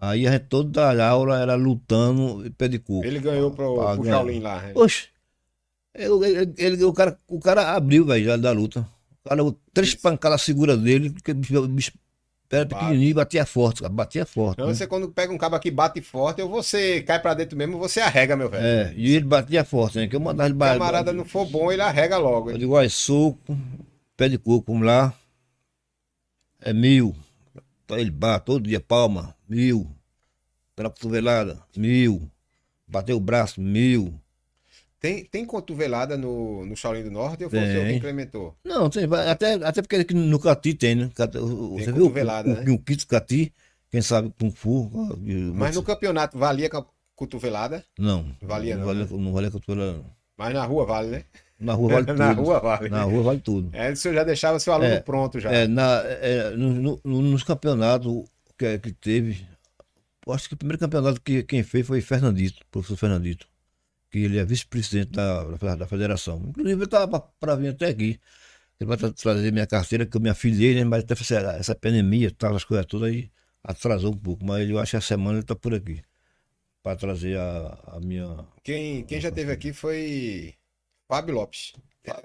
Aí a gente toda a aula era lutando pé de coco. Ele ganhou pra, pro Shaolin lá. Né? Oxe. Ele, ele, o, cara, o cara abriu, velho, da luta. O cara, três Isso. pancadas segura dele, porque o bicho era pequenininho batia forte, cara, batia forte. Então né? você quando pega um cabo aqui bate forte, ou você cai pra dentro mesmo, você arrega, meu velho. É, e ele batia forte, né? Que eu mandava ele bater. camarada não for bom, ele arrega logo. Eu digo, olha, soco, pé de coco, vamos lá. É mil. Ele bate todo dia, palma mil. Pela cotovelada, mil. Bateu o braço, mil. Tem, tem cotovelada no, no Shaolin do Norte ou foi o que implementou? Não, tem, até, até porque no Cati tem, né? Você tem viu cotovelada, o, né? o, kit Cati, quem sabe Kung Fu. Mas no campeonato valia cotovelada? Não. Valia não. Não valia, né? não valia cotovelada. Mas na rua vale, né? Na rua vale tudo. na rua vale. Na rua vale tudo. É, o senhor já deixava seu aluno é, pronto já. É, na, é, no, no, nos campeonatos que, que teve, acho que o primeiro campeonato que quem fez foi Fernandito, professor Fernandito, que ele é vice-presidente da, da federação. Inclusive, ele estava para vir até aqui. Ele vai trazer minha carteira, que eu me afiliei, né? Mas até essa, essa pandemia, tal, as coisas todas aí atrasou um pouco. Mas eu acho que a semana ele está por aqui. Para trazer a, a minha. Quem, quem já teve aqui foi Fábio Lopes.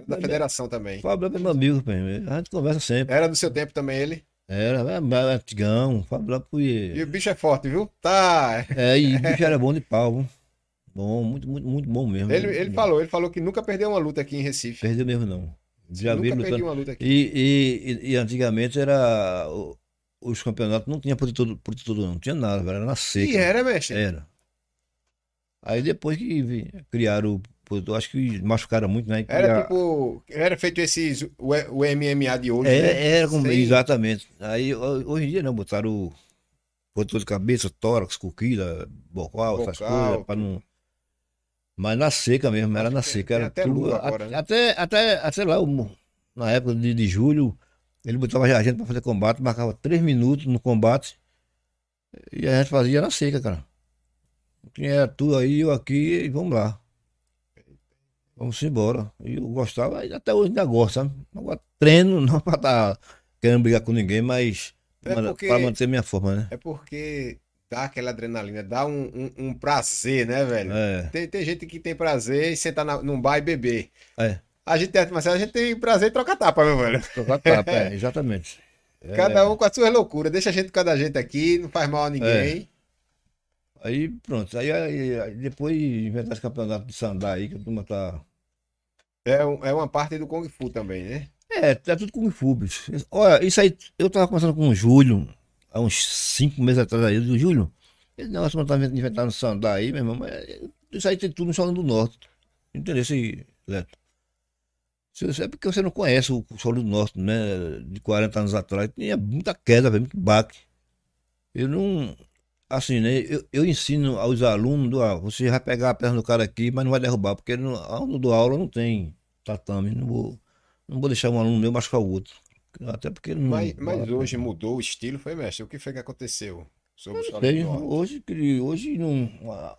Da federação também. Fábio Lopes é meu amigo, a gente conversa sempre. Era do seu tempo também ele? Era, era antigão, Fábio Lopes. E o bicho é forte, viu? Tá. É, e o bicho era bom de pau, viu? Bom, muito, muito, muito bom mesmo. Ele, ele falou, ele falou que nunca perdeu uma luta aqui em Recife. Perdeu mesmo, não. Já nunca perdi uma luta aqui. E, e, e, antigamente era. Os campeonatos não tinha protetor, protetor não tinha nada, era na seca. E era, mestre? Era. Aí depois que criaram eu acho que machucaram muito, né? Era tipo. Era feito esses. O, o MMA de hoje. É, né? Era como, exatamente. Aí hoje em dia não, botaram o protetor de cabeça, tórax, coquilha, bocal, essas coisas, pra não. Mas na seca mesmo, era na seca. Era até tudo, agora, né? até, até, até lá, na época de, de julho, ele botava a gente pra fazer combate, marcava três minutos no combate. E a gente fazia na seca, cara. Quem era tu aí, eu aqui, e vamos lá. Vamos embora. E eu gostava, até hoje ainda gosto, sabe? Agora treino não para estar tá querendo brigar com ninguém, mas é para manter minha forma, né? É porque dá aquela adrenalina, dá um, um, um prazer, né, velho? É. Tem, tem gente que tem prazer em sentar na, num bar e beber. É. A gente, mas a gente tem prazer em trocar tapa, meu velho. Trocar tapa, é, exatamente. É. Cada um com a sua loucura. Deixa a gente com cada gente aqui, não faz mal a ninguém. É. Aí pronto. Aí, aí, aí depois inventar esse campeonato de sandá aí, que a turma tá é, é uma parte do Kung Fu também, né? É, é tudo Kung Fu, bicho. Olha, isso aí, eu tava conversando com o Júlio, há uns cinco meses atrás aí, do Júlio, esse negócio que tava inventando sandá aí, meu irmão, isso aí tem tudo no Solano do Norte. Entendeu, esse Leto? É porque você não conhece o Solo do Norte, né? De 40 anos atrás, tinha muita queda, muito baque. Eu não. Assim, né? Eu, eu ensino aos alunos, ah, você vai pegar a perna do cara aqui, mas não vai derrubar, porque no, aluno do aula não tem tatame. Não vou, não vou deixar um aluno meu machucar o outro. Até porque não. Mas, mas hoje mudou o estilo, foi, mestre? O que foi que aconteceu? Sobre Sei, hoje, hoje, não,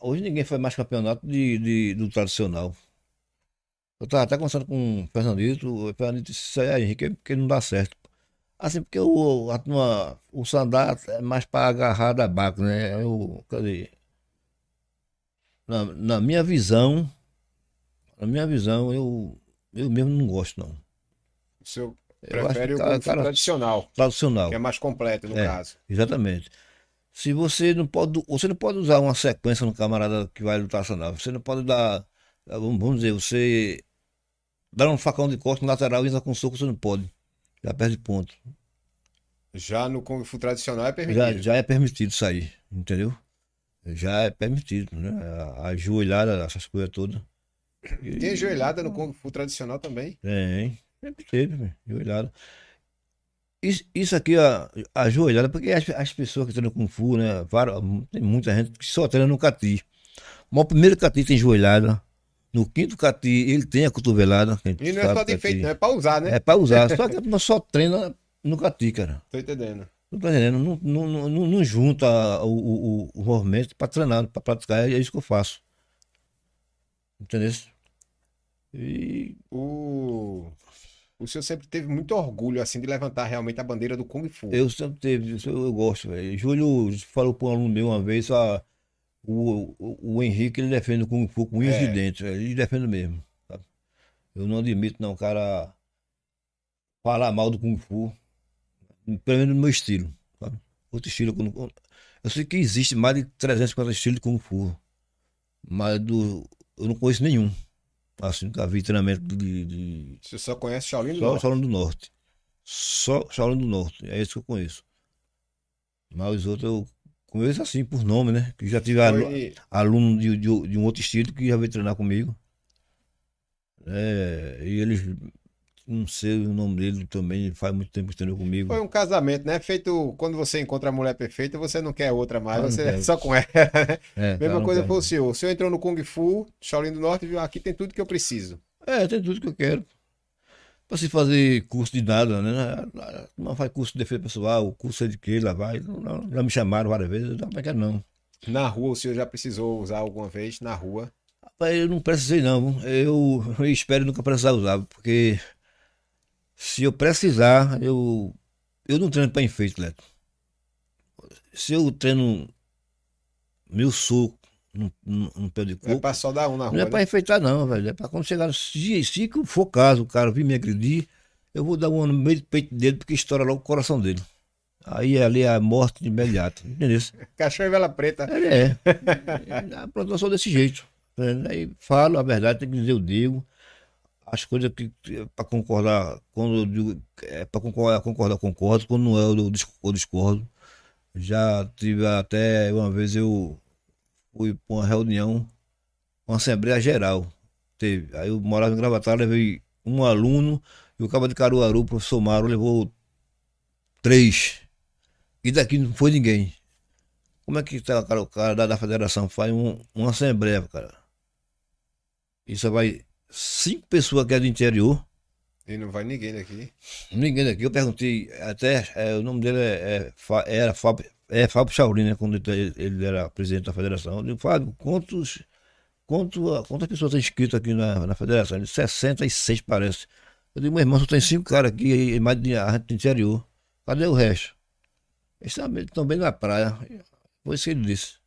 hoje ninguém faz mais campeonato de, de- do tradicional. Eu tava até conversando com o Fernandito, o Fernandito disse, isso aí, é, Henrique, é porque não dá certo. Assim, porque o, a turma- o sandá é mais para agarrar da baco, né? Eu, cadê? Na, na minha visão, na minha visão, eu, eu mesmo não gosto, não. Prefere o Kung Fu cara- tradicional, Tradicional. que é mais completo, no É. caso. Exatamente. Se você não pode, você não pode usar uma sequência no camarada que vai lutar tradicional. Você não pode dar, vamos dizer, você dar um facão de corte no lateral e entrar com soco, você não pode. Já perde ponto. Já no Kung Fu tradicional é Já, permitido. já é permitido sair, entendeu? Já é permitido, né? A, a joelhada, essas coisas todas. E- Tem ajoelhada no Kung Fu tradicional também. Tem, sempre teve, velho, joelhada. Isso, isso aqui, a, a joelhada, porque as, as pessoas que treinam Kung Fu, né? várias- tem muita gente que só treina no cati. Mas o primeiro cati tem joelhada. No quinto cati, ele tem a cotovelada. a E não é só de cati. enfeite, não, é pra usar, né? É pra usar. Só que a turma só treina no cati, cara. Tô entendendo. Não tá entendendo? Não, não, não, não- junta o, o, o- o movimento pra treinar, pra praticar. É isso que eu faço. Entendeu? E O... o senhor sempre teve muito orgulho, assim, de levantar realmente a bandeira do Kung Fu. Eu sempre teve, isso eu, gosto, velho. Júlio falou para um aluno meu uma vez, ó, o, o, o Henrique ele defende o Kung Fu com unhas É. de dentes, velho. ele defende mesmo. sabe? Eu não admito, não, cara falar mal do Kung Fu, pelo menos no meu estilo. sabe? Outro estilo, eu, não- eu sei que existe mais de 350 estilos de Kung Fu, mas do, eu não conheço nenhum. Assim, nunca vi treinamento de- de, senhor só conhece Shaolin do só Norte. Shaolin do Norte. Só Shaolin do Norte. É isso que eu conheço. Mas os outros eu conheço assim, por nome, né? Que já tive Foi... aluno de, de, de um outro estilo que já veio treinar comigo. É, e eles, não sei o nome dele também, faz muito tempo que treinou comigo. Foi um casamento, né? Feito quando você encontra a mulher perfeita, você não quer outra mais, Ah, não você quero. só com ela. É, Mesma cara, coisa não foi o senhor. O senhor entrou no Kung Fu, Shaolin do Norte, viu, aqui tem tudo que eu preciso. É, tem tudo que eu quero. Pra se fazer curso de nada, né? Não faz curso de defesa pessoal, curso de que, lá vai. Não, Já me chamaram várias vezes, eu não quero não. Na rua, o senhor já precisou usar alguma vez? Na rua? Eu não precisei não. Eu, eu espero nunca precisar usar, porque se eu precisar, eu, eu não treino para enfeite, Leto. Se eu treino meu soco no, no, pé de É coco, pra só dar um na não rua, é né? para enfeitar não, velho. É para quando chegar, se, se for caso o cara vir me agredir, eu vou dar uma no meio do peito dele, porque estoura logo o coração dele. Aí ali é a morte imediata, entendeu? Cachorro e vela preta. É, é. A pronto, eu sou desse jeito. né? Aí falo a verdade, tem que dizer, eu digo. As coisas que para concordar, quando eu digo é para concordar, concordar, eu concordo, quando não é, eu eu discordo. Já tive até uma vez eu fui para uma reunião, uma assembleia geral. Teve. Aí eu morava em Gravatar, levei um aluno e o cabo de Caruaru, o professor Maro, levou três. E daqui não foi ninguém. Como é que tá, cara, o cara da, da federação faz um, uma assembleia, cara? Isso vai cinco pessoas que é do interior, E não vai ninguém daqui. ninguém daqui. Eu perguntei, até é, o nome dele é, é era Fábio, é Fábio Chauri, né? Quando ele, ele era presidente da federação. Eu digo, Fábio, quantos, quanto, quantas pessoas tem inscrito aqui na, na federação? Ele disse, 66 parece. Eu digo, meu irmão, só tem cinco caras aqui, e mais de a gente do interior. Cadê o resto? Eles estão bem na praia. Foi isso que ele disse.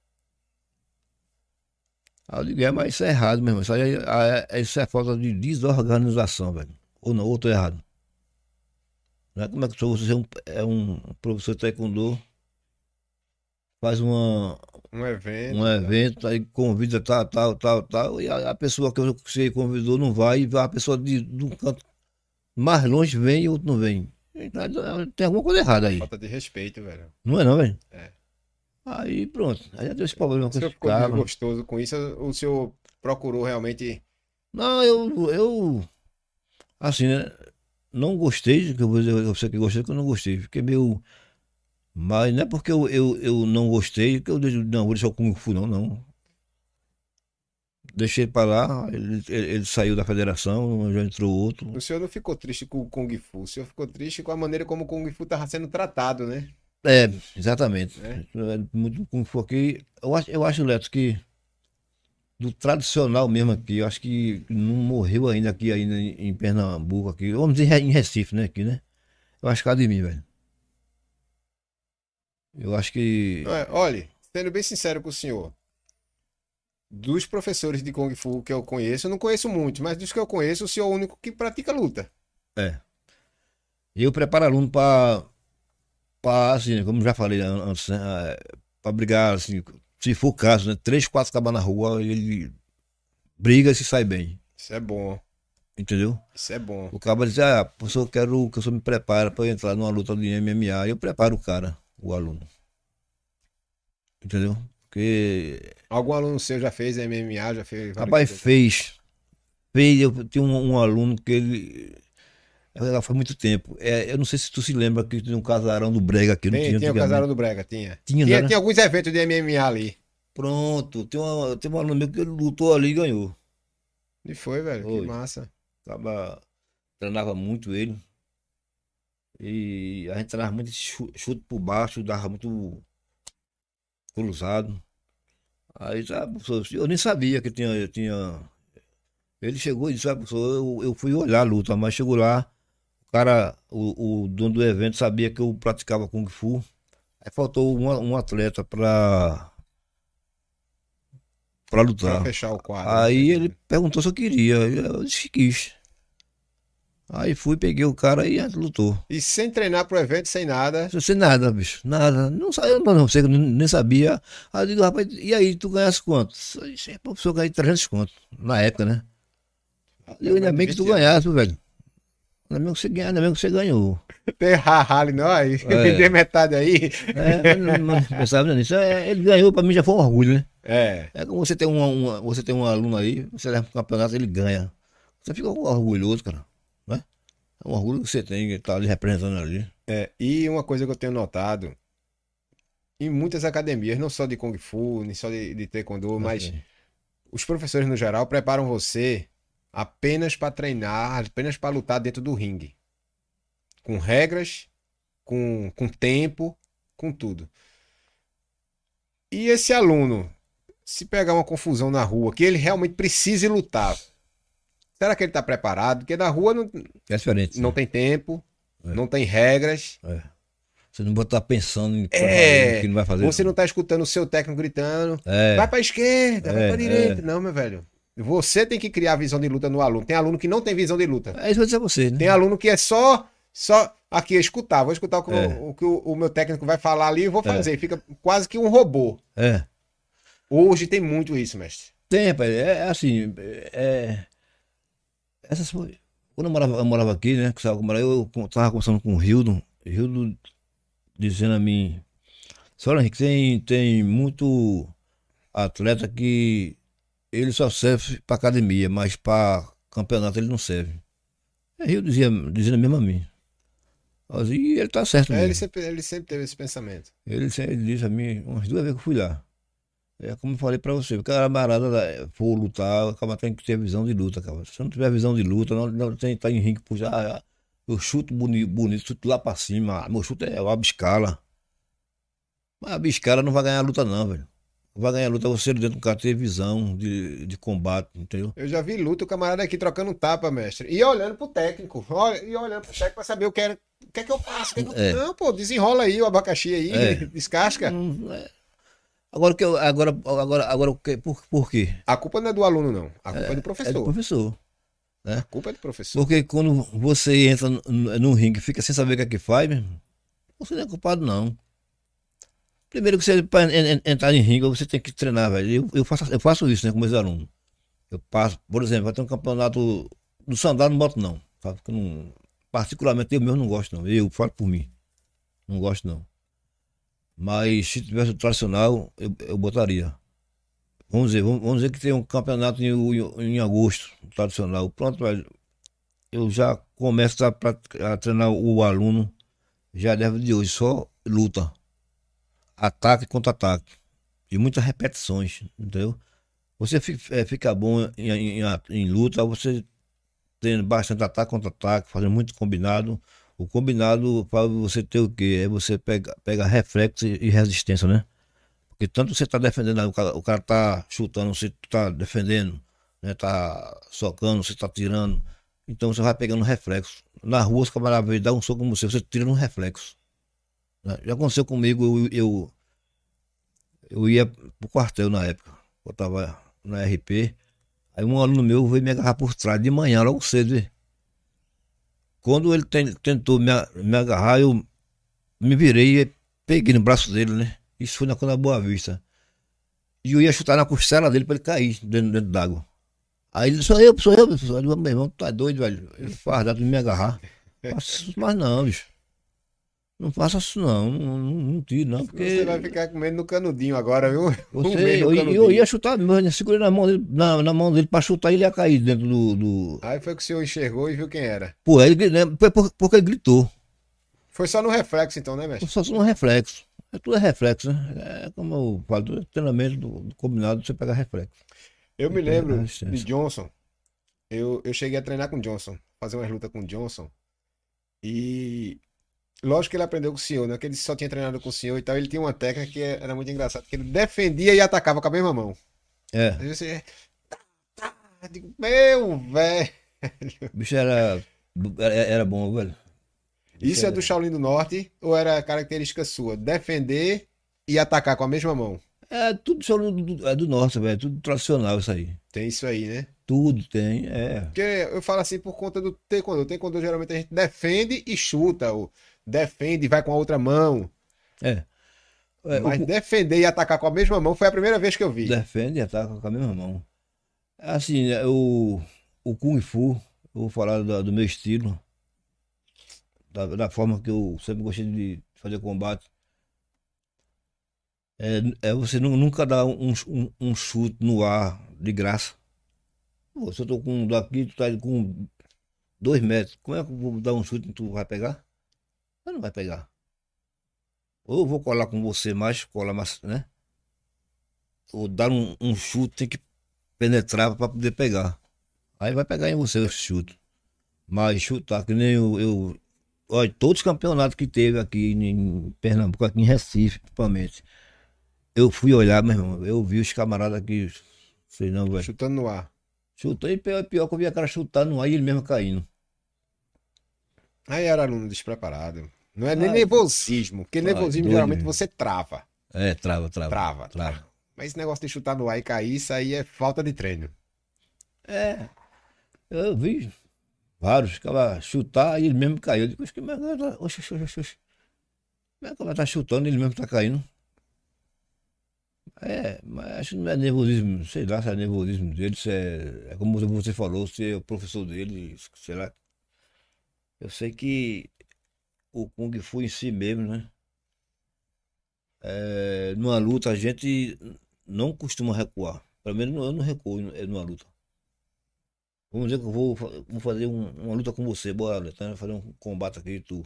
Aí eu digo, é, mas isso é errado mesmo. Isso, aí, é- é- isso é falta de desorganização, velho. Ou não, ou tô errado. Não é como é que você é um, é um professor de taekwondo, faz uma, Um evento. um evento, aí convida tal, tal, tal, tal, e a, a pessoa que você convidou não vai, e a pessoa de, de um canto mais longe vem e outro não vem. Então, Tem alguma coisa errada aí. Falta de respeito, velho. Não é não, velho? É. Aí pronto. Aí já deu esse problema O com senhor esse ficou cara. desgostoso com isso? O senhor procurou realmente. Não, eu, eu assim, né? Não gostei, que eu vou dizer a você que gostei, que eu não gostei. Fiquei meio. Mas não é porque eu, eu, eu não gostei que eu deixo, não, vou deixar o Kung Fu, não, não. Deixei pra lá, ele, ele, saiu da federação, já entrou outro. O senhor não ficou triste com o Kung Fu. O senhor ficou triste com a maneira como o Kung Fu tava sendo tratado, né? É, exatamente. É. é muito Kung Fu aqui. Eu acho, eu acho, Leto, que do tradicional mesmo aqui, eu acho que não morreu ainda aqui ainda em Pernambuco, aqui. Vamos dizer em Recife, né? Aqui, né? Eu acho que é de mim, velho. Eu acho que. Olha, sendo bem sincero com o senhor, dos professores de Kung Fu que eu conheço, eu não conheço muitos, mas dos que eu conheço, o senhor é o único que pratica luta. É. Eu preparo aluno para para, assim, como já falei antes, né, é, para brigar, assim, se for o caso, né, três, quatro cabas na rua, ele briga e se sai bem. Isso é bom. Entendeu? Isso é bom. O cara diz, ah, professor, eu quero que o senhor me prepare para entrar numa luta de MMA. Eu preparo o cara, o aluno. Entendeu? Porque. Algum aluno seu já fez MMA, já fez. Rapaz, fez. Fez. Eu tinha um, um aluno que ele ela foi muito tempo. É, eu não sei se tu se lembra que tinha um casarão do Brega aqui. Tem, não tinha, tinha o casarão do Brega, tinha. Tinha, tinha, tinha, alguns eventos de MMA ali. Pronto, tem, uma, tem um aluno meu que lutou ali e ganhou. E foi, velho, foi. que massa. Tava, treinava muito ele. E a gente treinava muito chute, por baixo, dava muito cruzado. Aí, sabe, eu nem sabia que tinha. tinha... Ele chegou e disse, sabe, eu, eu fui olhar a luta, mas chegou lá, cara, o, o dono do evento sabia que eu praticava Kung Fu. Aí faltou um, um atleta pra, pra lutar. Pra fechar o quadro. Aí né? ele perguntou se eu queria. Eu disse que quis. Aí fui, peguei o cara e lutou. E sem treinar pro evento, sem nada? Sem nada, bicho. Nada. Não sabia, não, não sei, nem sabia. Aí eu digo, rapaz, e aí, tu ganhasse quanto? Isso é pra pessoa ganhar 300 conto. Na época, né? Eu ainda bem que tu ganhasse, velho. Ainda bem que você ganhou, ainda bem que você ganhou. Tem rally, não, aí. É. metade aí. É, não, não pensava nisso. É, ele ganhou, pra mim já foi um orgulho, né? É. É como você tem um, uma, você tem um aluno aí, você leva pro campeonato, ele ganha. Você fica orgulhoso, cara. Né? É um orgulho que você tem, que tá ali representando ali. É, e uma coisa que eu tenho notado, em muitas academias, não só de Kung Fu, nem só de, de Taekwondo, mas os professores no geral preparam você apenas para treinar, apenas para lutar dentro do ringue. Com regras, com, com tempo, com tudo. E esse aluno, se pegar uma confusão na rua, que ele realmente precise lutar, será que ele está preparado? Porque na rua não, é diferente, não tem tempo, é. não tem regras. É. Você não estar pensando em é, que não vai fazer. Você não está escutando o seu técnico gritando, é. vai para esquerda, vai para é, direita. É. Não, meu velho. Você tem que criar visão de luta no aluno. Tem aluno que não tem visão de luta. É isso que eu dizer a você, né? Tem aluno que é só. Só aqui, escutar, vou escutar o que, é. o, o, que o, o, meu técnico vai falar ali e vou é. fazer. É. Fica quase que um robô. É. Hoje tem muito isso, mestre. Tem, rapaz. É, é assim. É... Essas Quando eu morava, eu morava aqui, né? Eu tava conversando com o Rildo. Rildo dizendo a mim. Senhora Henrique, tem, tem muito atleta que ele só serve para academia, mas para campeonato ele não serve. Aí eu dizia, dizendo mesmo a mim. E ele tá certo mesmo. É, ele, sempre, ele sempre teve esse pensamento. Ele, sempre, ele disse a mim, umas duas vezes que eu fui lá. É como eu falei pra você, o cara camarada for lutar, o cara tem que ter visão de luta, cara. Se não tiver visão de luta, não, não tem tá em ringue, puxa, ah, eu chuto bonito, bonito, chuto lá pra cima, meu chute é uma biscala. Mas a biscala não vai ganhar a luta não, velho vai ganhar luta você dentro do cara ter visão de, de combate, entendeu? Eu já vi luta, o camarada aqui trocando tapa, mestre. E olhando pro técnico. Olha, e olhando pro técnico pra saber o que, é, o que é que eu faço. Que é que eu... É. Não, pô, desenrola aí o abacaxi aí, é. descasca. Hum, é. Agora que eu, agora, agora, agora por, por quê? A culpa não é do aluno, não. A culpa é, é do professor. É do professor. Né? A culpa é do professor. Porque quando você entra no, no ringue e fica sem saber o que é que faz, você não é culpado, não. Primeiro que você, para entrar em ringue, você tem que treinar, velho. Eu, eu, faço, eu faço isso, né, com meus alunos. Eu passo, por exemplo, vai ter um campeonato do sandal, não boto não. Sabe? Porque não, particularmente eu mesmo não gosto, não. Eu falo por mim. Não gosto, não. Mas se tivesse o tradicional, eu, eu botaria. Vamos dizer, vamos, vamos dizer que tem um campeonato em, em, em agosto, tradicional. Pronto, velho. Eu já começo a, a treinar o aluno, já deve de hoje, só luta ataque contra ataque. E muitas repetições, entendeu? Você é, fica bom em, em, em luta, você tem bastante ataque contra ataque, fazendo muito combinado. O combinado para você ter o quê? É você pegar pega reflexo e resistência, né? Porque tanto você tá defendendo, o cara, o cara tá chutando, você tá defendendo, né? Tá socando, você tá tirando. Então você vai pegando reflexo. Na rua, os camaradas dá um soco com você, você tira um reflexo. Né? Já aconteceu comigo, eu, eu, eu ia pro quartel na época. Eu tava na RP. Aí um aluno meu veio me agarrar por trás de manhã, logo cedo. Quando ele tem, tentou me, me agarrar, eu me virei e peguei no braço dele, né? Isso foi na Cona Boa Vista. E eu ia chutar na costela dele pra ele cair dentro, dentro d'água. Aí ele, sou eu, sou eu, sou eu. Meu irmão, tu é doido, velho. Ele fardado me agarrar. Mas não, bicho. Não faça isso não, não, não, não tiro não, porque... Você vai ficar comendo no canudinho agora, viu? Você, eu, eu, ia chutar, eu segurei na mão dele, na, na mão dele pra chutar e ele ia cair dentro do, do... Aí foi que o senhor enxergou e viu quem era. Pô, ele, né, porque ele gritou. Foi só no reflexo então, né, mestre? Só no reflexo. É tudo é reflexo, né? É como eu falo, do treinamento do, do combinado, você pega reflexo. Eu me lembro de Johnson. Eu, eu cheguei a treinar com Johnson, fazer uma luta com Johnson. E lógico que ele aprendeu com o senhor, né? Que ele só tinha treinado com o senhor e tal. Ele tinha uma técnica que era muito engraçada, que ele defendia e atacava com a mesma mão. É. Aí você. Tá, tá. Digo, meu velho. O bicho era, era, era bom, velho. Isso é do Shaolin do Norte ou era característica sua? Defender e atacar com a mesma mão? É tudo Shaolin do, é do Norte, velho. Tudo tradicional isso aí. Tem isso aí, né? Tudo tem, é. Porque eu falo assim por conta do taekwondo. O taekwondo geralmente a gente defende e chuta. Ou defende e vai com a outra mão. É. é Mas o... defender e atacar com a mesma mão foi a primeira vez que eu vi. Defende e ataca com a mesma mão. Assim, né, o, o Kung Fu, eu vou falar do, do meu estilo da, da forma que eu sempre gostei de fazer combate. É, é você nunca dar um, um, um, chute no ar de graça. Pô, se eu tô com daqui, tu tá com dois metros, como é que eu vou dar um chute e tu vai pegar? Você não vai pegar. Ou eu vou colar com você mais, colar mais, né? Ou dar um, um chute, tem que penetrar para poder pegar. Aí vai pegar em você esse chute. Mas chutar, que nem eu, eu olha, todos os campeonatos que teve aqui em Pernambuco, aqui em Recife, principalmente. Eu fui olhar, meu irmão, eu vi os camaradas aqui, sei não, velho. Chutando no ar. Chutando e pior, pior que eu vi a cara chutando no ar e ele mesmo caindo. Aí era aluno despreparado. Não é nem Ai, nervosismo, porque nervosismo doido, geralmente você trava. É, trava, trava. Trava, trava. Mas esse negócio de chutar no ar e cair, isso aí é falta de treino. É. Eu vi Vários, ficava chutar e ele mesmo caiu. Eu digo, oxe, como é que oxe, oxe, oxe, Como é que ela tá chutando e ele mesmo tá caindo? É, mas acho que não é nervosismo, sei lá se é nervosismo dele, se é, é como você falou, se é o professor dele, sei lá. Eu sei que o Kung Fu em si mesmo, né? É, numa luta a gente não costuma recuar. Pelo menos eu não recuo numa luta. Vamos dizer que eu vou, vou fazer um, uma luta com você, bora, então, fazer um combate aqui, tu.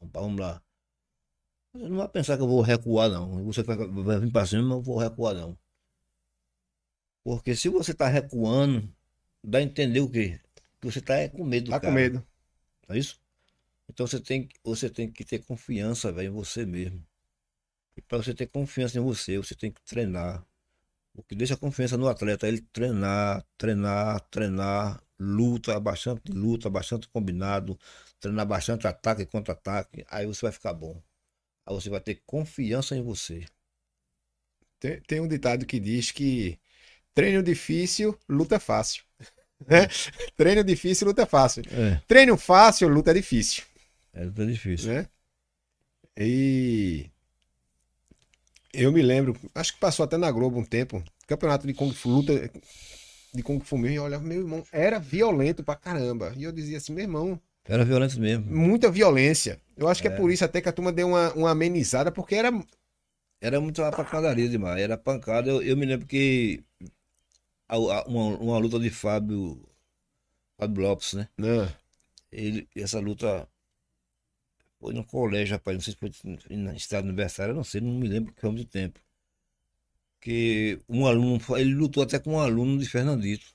Vamos lá. Você não vai pensar que eu vou recuar, não. Você vai, vai vir pra cima, mas eu vou recuar, não. Porque se você tá recuando, dá a entender o quê? Que você tá com medo, Tá cara. com medo. É isso? Então você tem, você tem que ter confiança, velho, em você mesmo. E para você ter confiança em você, você tem que treinar. O que deixa confiança no atleta é ele treinar, treinar, treinar, luta, bastante luta, bastante combinado, treinar bastante ataque e contra-ataque, aí você vai ficar bom. Aí você vai ter confiança em você. Tem, tem um ditado que diz que treino difícil, luta fácil. Né? Treino difícil, luta fácil. É. Treino fácil, luta difícil. É luta difícil. Né? E eu me lembro, acho que passou até na Globo um tempo, campeonato de Kung Fu, luta de Kung Fu mesmo, e eu olhava, meu irmão, era violento pra caramba. E eu dizia assim, meu irmão. Era violento mesmo. Muita violência. Eu acho que é, é por isso até que a turma deu uma, uma amenizada, porque era. Era muito pancadaria demais, era pancada. Eu, eu me lembro que uma, uma luta de Fábio, Fábio Lopes, né? Não. Ele, essa luta foi no colégio, rapaz, não sei se foi no estado universitário, não sei, não me lembro que muito tempo. Que um aluno, ele lutou até com um aluno de Fernandito.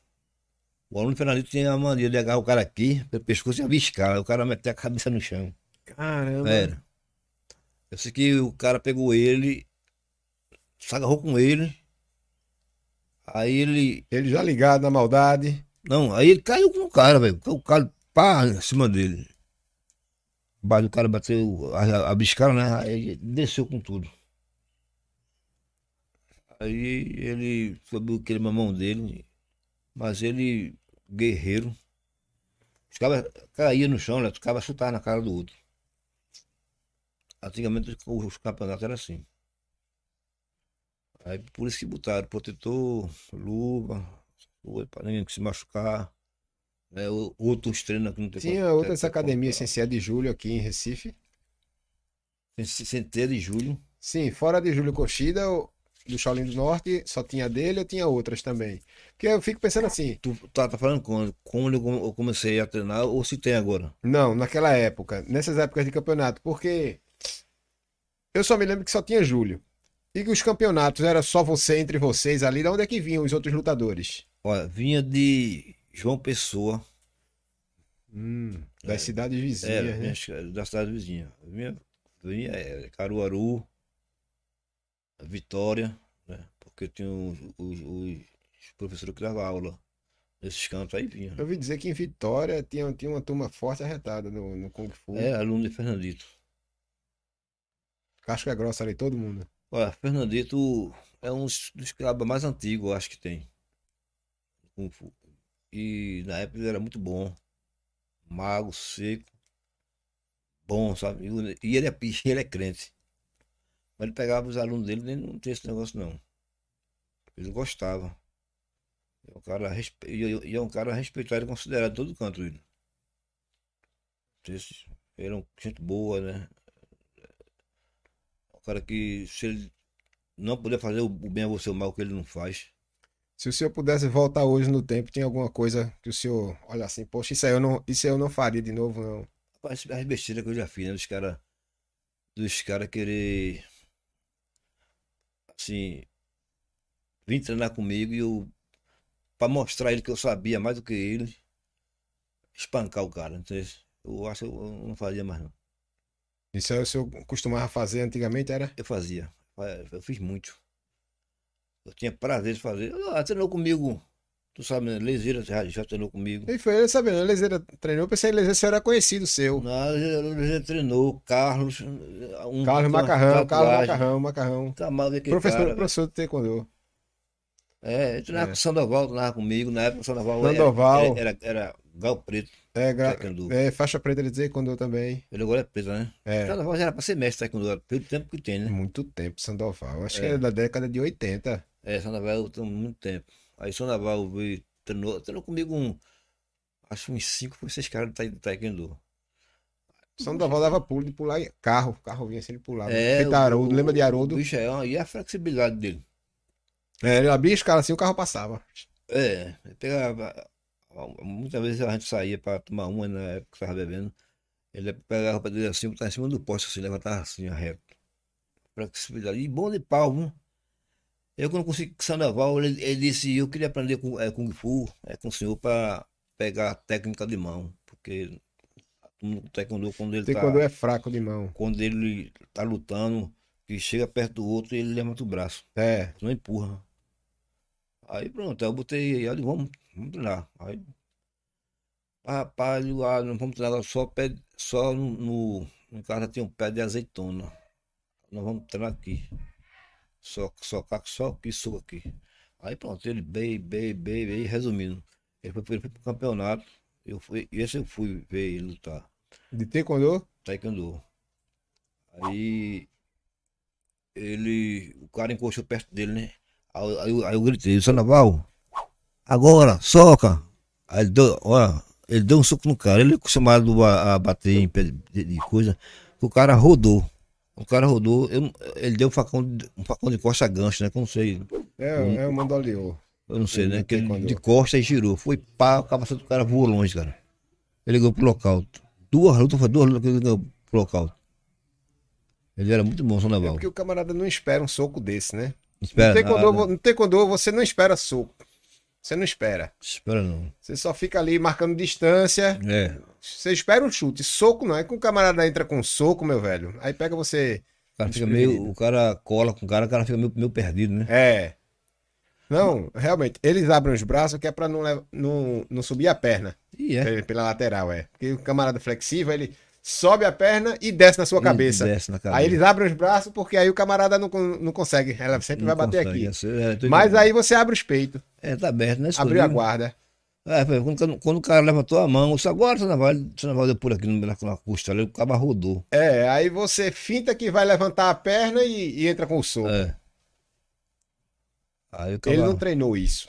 O aluno Fernandito tinha a mania de agarrar o cara aqui, pelo pescoço e abiscar. O cara meter a cabeça no chão. Caramba. Era. Eu sei que o cara pegou ele, se agarrou com ele. Aí ele. Ele já ligado na maldade. Não, aí ele caiu com o cara, velho. O cara pá em cima dele. Mas o cara bateu, a- abiscaram, né? Aí ele desceu com tudo. Aí ele subiu aquele mamão dele, mas ele, guerreiro, os caras caíam no chão, né? Os caras chutavam na cara do outro. Antigamente os campeonatos eram assim. Aí por isso que botaram protetor, luva, luva para ninguém se machucar. Né? O- Outros treinam que não tem Tinha outras academias sem ser de Júlio aqui em Recife. Sem, ter de julho. Sim, fora de Júlio Cochida, do Shaolin do Norte, só tinha dele ou tinha outras também? Porque eu fico pensando assim, Tu tá, tá falando quando? Eu eu comecei a treinar ou se tem agora? não, naquela época, nessas épocas de campeonato, porque eu só me lembro que só tinha Júlio. E que os campeonatos era só você entre vocês ali, da onde é que vinham os outros lutadores? Olha, vinha de João Pessoa, Hum, das cidades vizinhas, era, né? vinha da cidade vizinha. Vinha, vinha é, Caruaru, Vitória, né? Porque tinha os, os- os professores que davam aula nesses cantos aí vinha. Eu ouvi dizer que em Vitória tinha, tinha uma turma forte arretada no, no Kung Fu. É, aluno de Fernandito. Casca grossa ali, todo mundo. Olha, Fernandito é um dos cabas mais antigos, eu acho que tem. E na época ele era muito bom. Mago, seco. Bom, sabe? E E ele é, e ele é crente. Mas ele pegava os alunos dele e não tinha esse negócio não. Ele gostava. É um cara, respe- e e é um cara respeitado e considerado em todo canto ele. É um gente boa, né? Cara que se ele não puder fazer o bem a você, o mal que ele não faz. Se o senhor pudesse voltar hoje no tempo, tem alguma coisa que o senhor olha assim, poxa, isso aí eu não, isso aí eu não faria de novo, não. Rapaz, as besteiras que eu já fiz, né? Dos caras. Dos caras querer. Assim. Vir treinar comigo e eu. Pra mostrar ele que eu sabia mais do que ele. Espancar o cara. Então, eu acho que eu não fazia mais, não. Isso aí o senhor costumava fazer antigamente, era? Eu fazia. Eu fiz muito. Eu tinha prazer de fazer. Ah, treinou comigo. Tu sabe, né? Já, já treinou comigo. E foi ele sabendo, a Lezeira treinou, eu pensei que Lezeira era conhecido seu. Não, ele treinou, Carlos. Um, Carlos Macarrão, Carlos. Macarrão, Macarrão. Tá mal que Professor, cara, professor de Taekwondo. É, ele treinava É. com o Sandoval, treinava comigo. Na época o Sandoval, Sandoval. Era, era, era gal preto, É, gra... é, faixa preta de Taekwondo também. Ele agora é preto, né? É, Sandoval já era pra ser mestre taekwondo, pelo tempo que tem, né? muito tempo, Sandoval. Acho que É. é da década de 80. É, Sandoval tem muito tempo. Aí Sandoval veio, treinou, treinou comigo um, acho uns cinco ou seis caras do taekwondo. Sandoval dava pulo de pular em carro. O carro vinha assim, ele pulava. É, Feito Haroldo, lembra de Haroldo? bicho é, e a flexibilidade dele. É, ele abria a escala assim, o carro passava. É, pegava. Muitas vezes a gente saía pra tomar uma na época que tava bebendo. Ele pegava a roupa dele assim, botava em cima do poste, assim, levantava assim, reto. Flexibilidade. E bom de pau, viu? Eu quando consegui com o Sandoval, ele, ele disse, eu queria aprender com, é, Kung Fu é, com o senhor pra pegar a técnica de mão. Porque o taekwondo, quando ele Taekwondo tá, é fraco de mão. quando ele tá lutando, que chega perto do outro, ele levanta o braço. É. Não empurra. Aí pronto, aí eu botei, aí vamos, vamos treinar. Aí, rapaz, eu, ah, não vamos treinar só, pé, só no, no, no casa tem um pé de azeitona. Nós vamos treinar aqui. Só, só, só aqui, só aqui. Aí pronto, ele bem, bem, bem, bem, resumindo. Ele foi, ele foi pro campeonato. Eu fui, esse eu fui ver ele lutar. De Taekwondo? Taekwondo. Aí ele. O cara encostou perto dele, né? Aí, aí eu- gritei, Sandoval, agora, soca! Aí ele deu, ó, ele deu um soco no cara, ele é acostumado a, a bater em pé de, de coisa, o cara rodou. O cara rodou, eu ele deu um facão, de- um facão de costa gancho, né? Que eu não sei, É, Hum. é o Mandoliô. eu não sei, né? Que ele de costa e girou. Foi pá, o cabeça do cara voou longe, cara. Ele ligou pro local. Duas lutas, foi duas lutas que ele ligou pro local. Ele era muito bom, É Sandoval. porque o camarada não espera um soco desse, né? Espera, nada. no taekwondo você não espera soco. Você não espera. Espera não. Você só fica ali marcando distância. É. Você espera um chute. Soco não é que o camarada entra com soco, meu velho. Aí pega você. O cara fica meio. O cara cola com o cara, o cara fica meio, meio perdido, né? É. Não, realmente. Eles abrem os braços que é pra não, não, não subir a perna. E é. Pela- Pela lateral, é. Porque o camarada flexível, ele sobe a perna e desce na sua cabeça. Desce na cabeça. Aí eles abrem os braços porque aí o camarada não, não consegue. Ela sempre Não vai bater consegue, aqui. é, é, Mas aí você abre os peitos, É, tá aberto, né? abriu a guarda. É, quando, quando o cara levantou a mão, eu disse, agora você não você deu por aqui no- na, na costela, o cara rodou. É, aí você finta que vai levantar a perna e, e entra com o soco. É. Ele não treinou isso.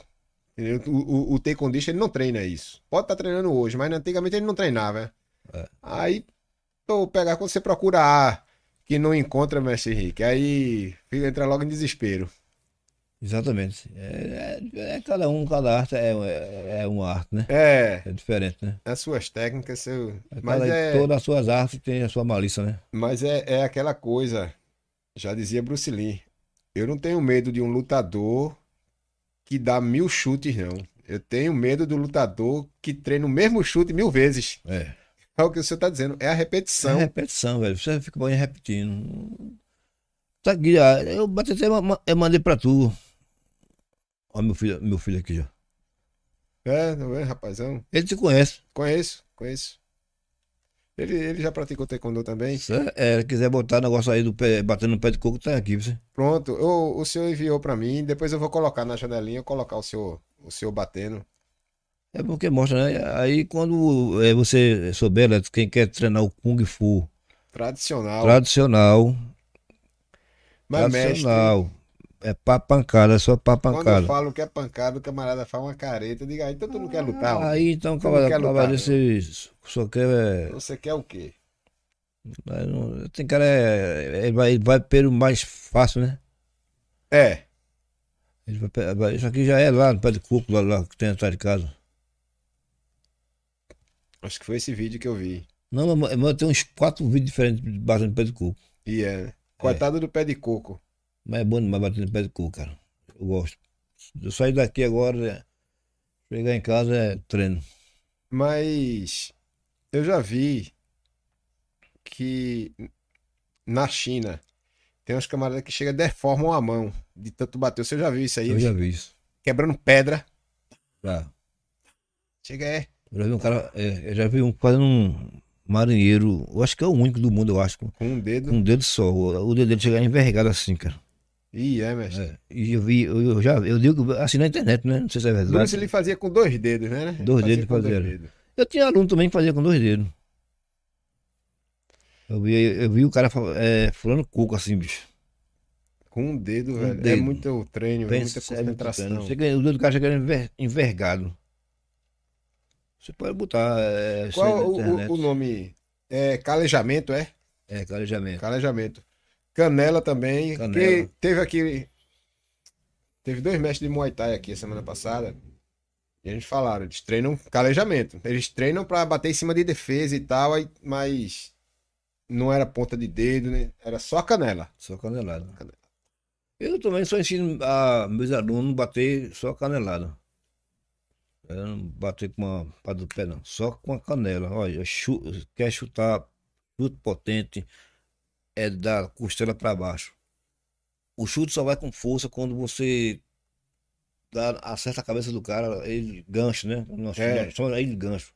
O, o, o taekwondo ele não treina isso. Pode estar treinando hoje, mas antigamente ele não treinava. É. Aí, tô pegar quando você procura A, que não encontra, mestre Henrique, aí entra logo em desespero. Exatamente. É, é- é cada um, cada arte é, é, é uma arte, né? É, É diferente, né? as suas técnicas, seu... mas, Cada, é, Todas as suas artes têm a sua malícia, né? mas é, é aquela coisa, já dizia Bruce Lee, eu não tenho medo de um lutador que dá mil chutes, não. Eu tenho medo do lutador que treina o mesmo chute mil vezes. É. É o que o senhor está dizendo, é a É repetição. repetição, velho. Você fica bom repetindo. Tá aqui, eu bati até, eu mandei pra tu. Ó, meu filho, meu filho aqui já. É, não é, rapazão? Ele te conhece. Conheço, conheço. Ele, ele já praticou taekwondo também? Se é, quiser botar o negócio aí do pé, batendo no pé de coco, tá aqui, você. Pronto, o, o senhor enviou para mim, depois eu vou colocar na janelinha, colocar o senhor, o senhor batendo. É porque mostra, né? Aí quando é, você souber, né, quem quer treinar o Kung Fu Tradicional. tradicional, Mas, mestre, tradicional, é pá pancada, é só pá quando eu pancada. falo que é pancada, o camarada faz uma careta. Diga aí, então tu não quer lutar? ó? Aí então, Tu lutar, cavalo desse só quer. é, Você quer o quê? Não- Tem cara, é, ele vai, ele vai pelo mais fácil, né? É, Ele vai- isso aqui já é lá no pé de coco, lá, lá que tem atrás de casa. Acho que foi esse vídeo que eu vi. Não, mas, tem uns quatro vídeos diferentes de batendo pé de coco. E é, né? Coitado do pé de coco. Mas é bom demais batendo pé de coco, cara. Eu gosto. Eu sair daqui agora, é, chegar em casa é treino. Mas eu já vi que na China tem uns camaradas que chegam e deformam a mão de tanto bater. Você já viu isso aí? Eu já vi isso. Quebrando pedra. Já. Chega é. Eu já vi um cara, é, eu já vi um fazendo um marinheiro, eu acho que é o único do mundo, eu acho, com um dedo. com um dedo só. O, o dedo dele chegar envergado assim, cara. Ih, é, mestre. É, e eu vi, eu, eu já, eu digo assim na internet, né? Não sei se é verdade. Bruce ele fazia com dois dedos, né? Dois dedos com fazia. dedos. Eu tinha aluno também que fazia com dois dedos. Eu vi, eu vi o cara é, fulano cuco assim, bicho. Com um dedo, Um velho. É dedo. muito treino, é Pensa, muita é muito concentração. treino. Chega- o dedo do cara chega enver- envergado. Você pode botar. É, Qual o, o, nome? É calejamento, é? É, calejamento. Calejamento. Canela também. Canela. Teve aqui. Teve dois mestres de Muay Thai aqui a semana passada. E a gente falaram, eles treinam calejamento. Eles treinam pra bater em cima de defesa e tal, aí- mas não era ponta de dedo, né? Era só canela. Só canelada. Canela. Eu também só ensino a meus alunos bater só canelada. Eu não bater com uma pá do pé, não. Só com a canela. Olha, chu- quer chutar chute potente, é da costela para baixo. O chute só vai com força quando você dá, acerta a cabeça do cara, ele gancho, né? Nós É. chamamos ele gancho.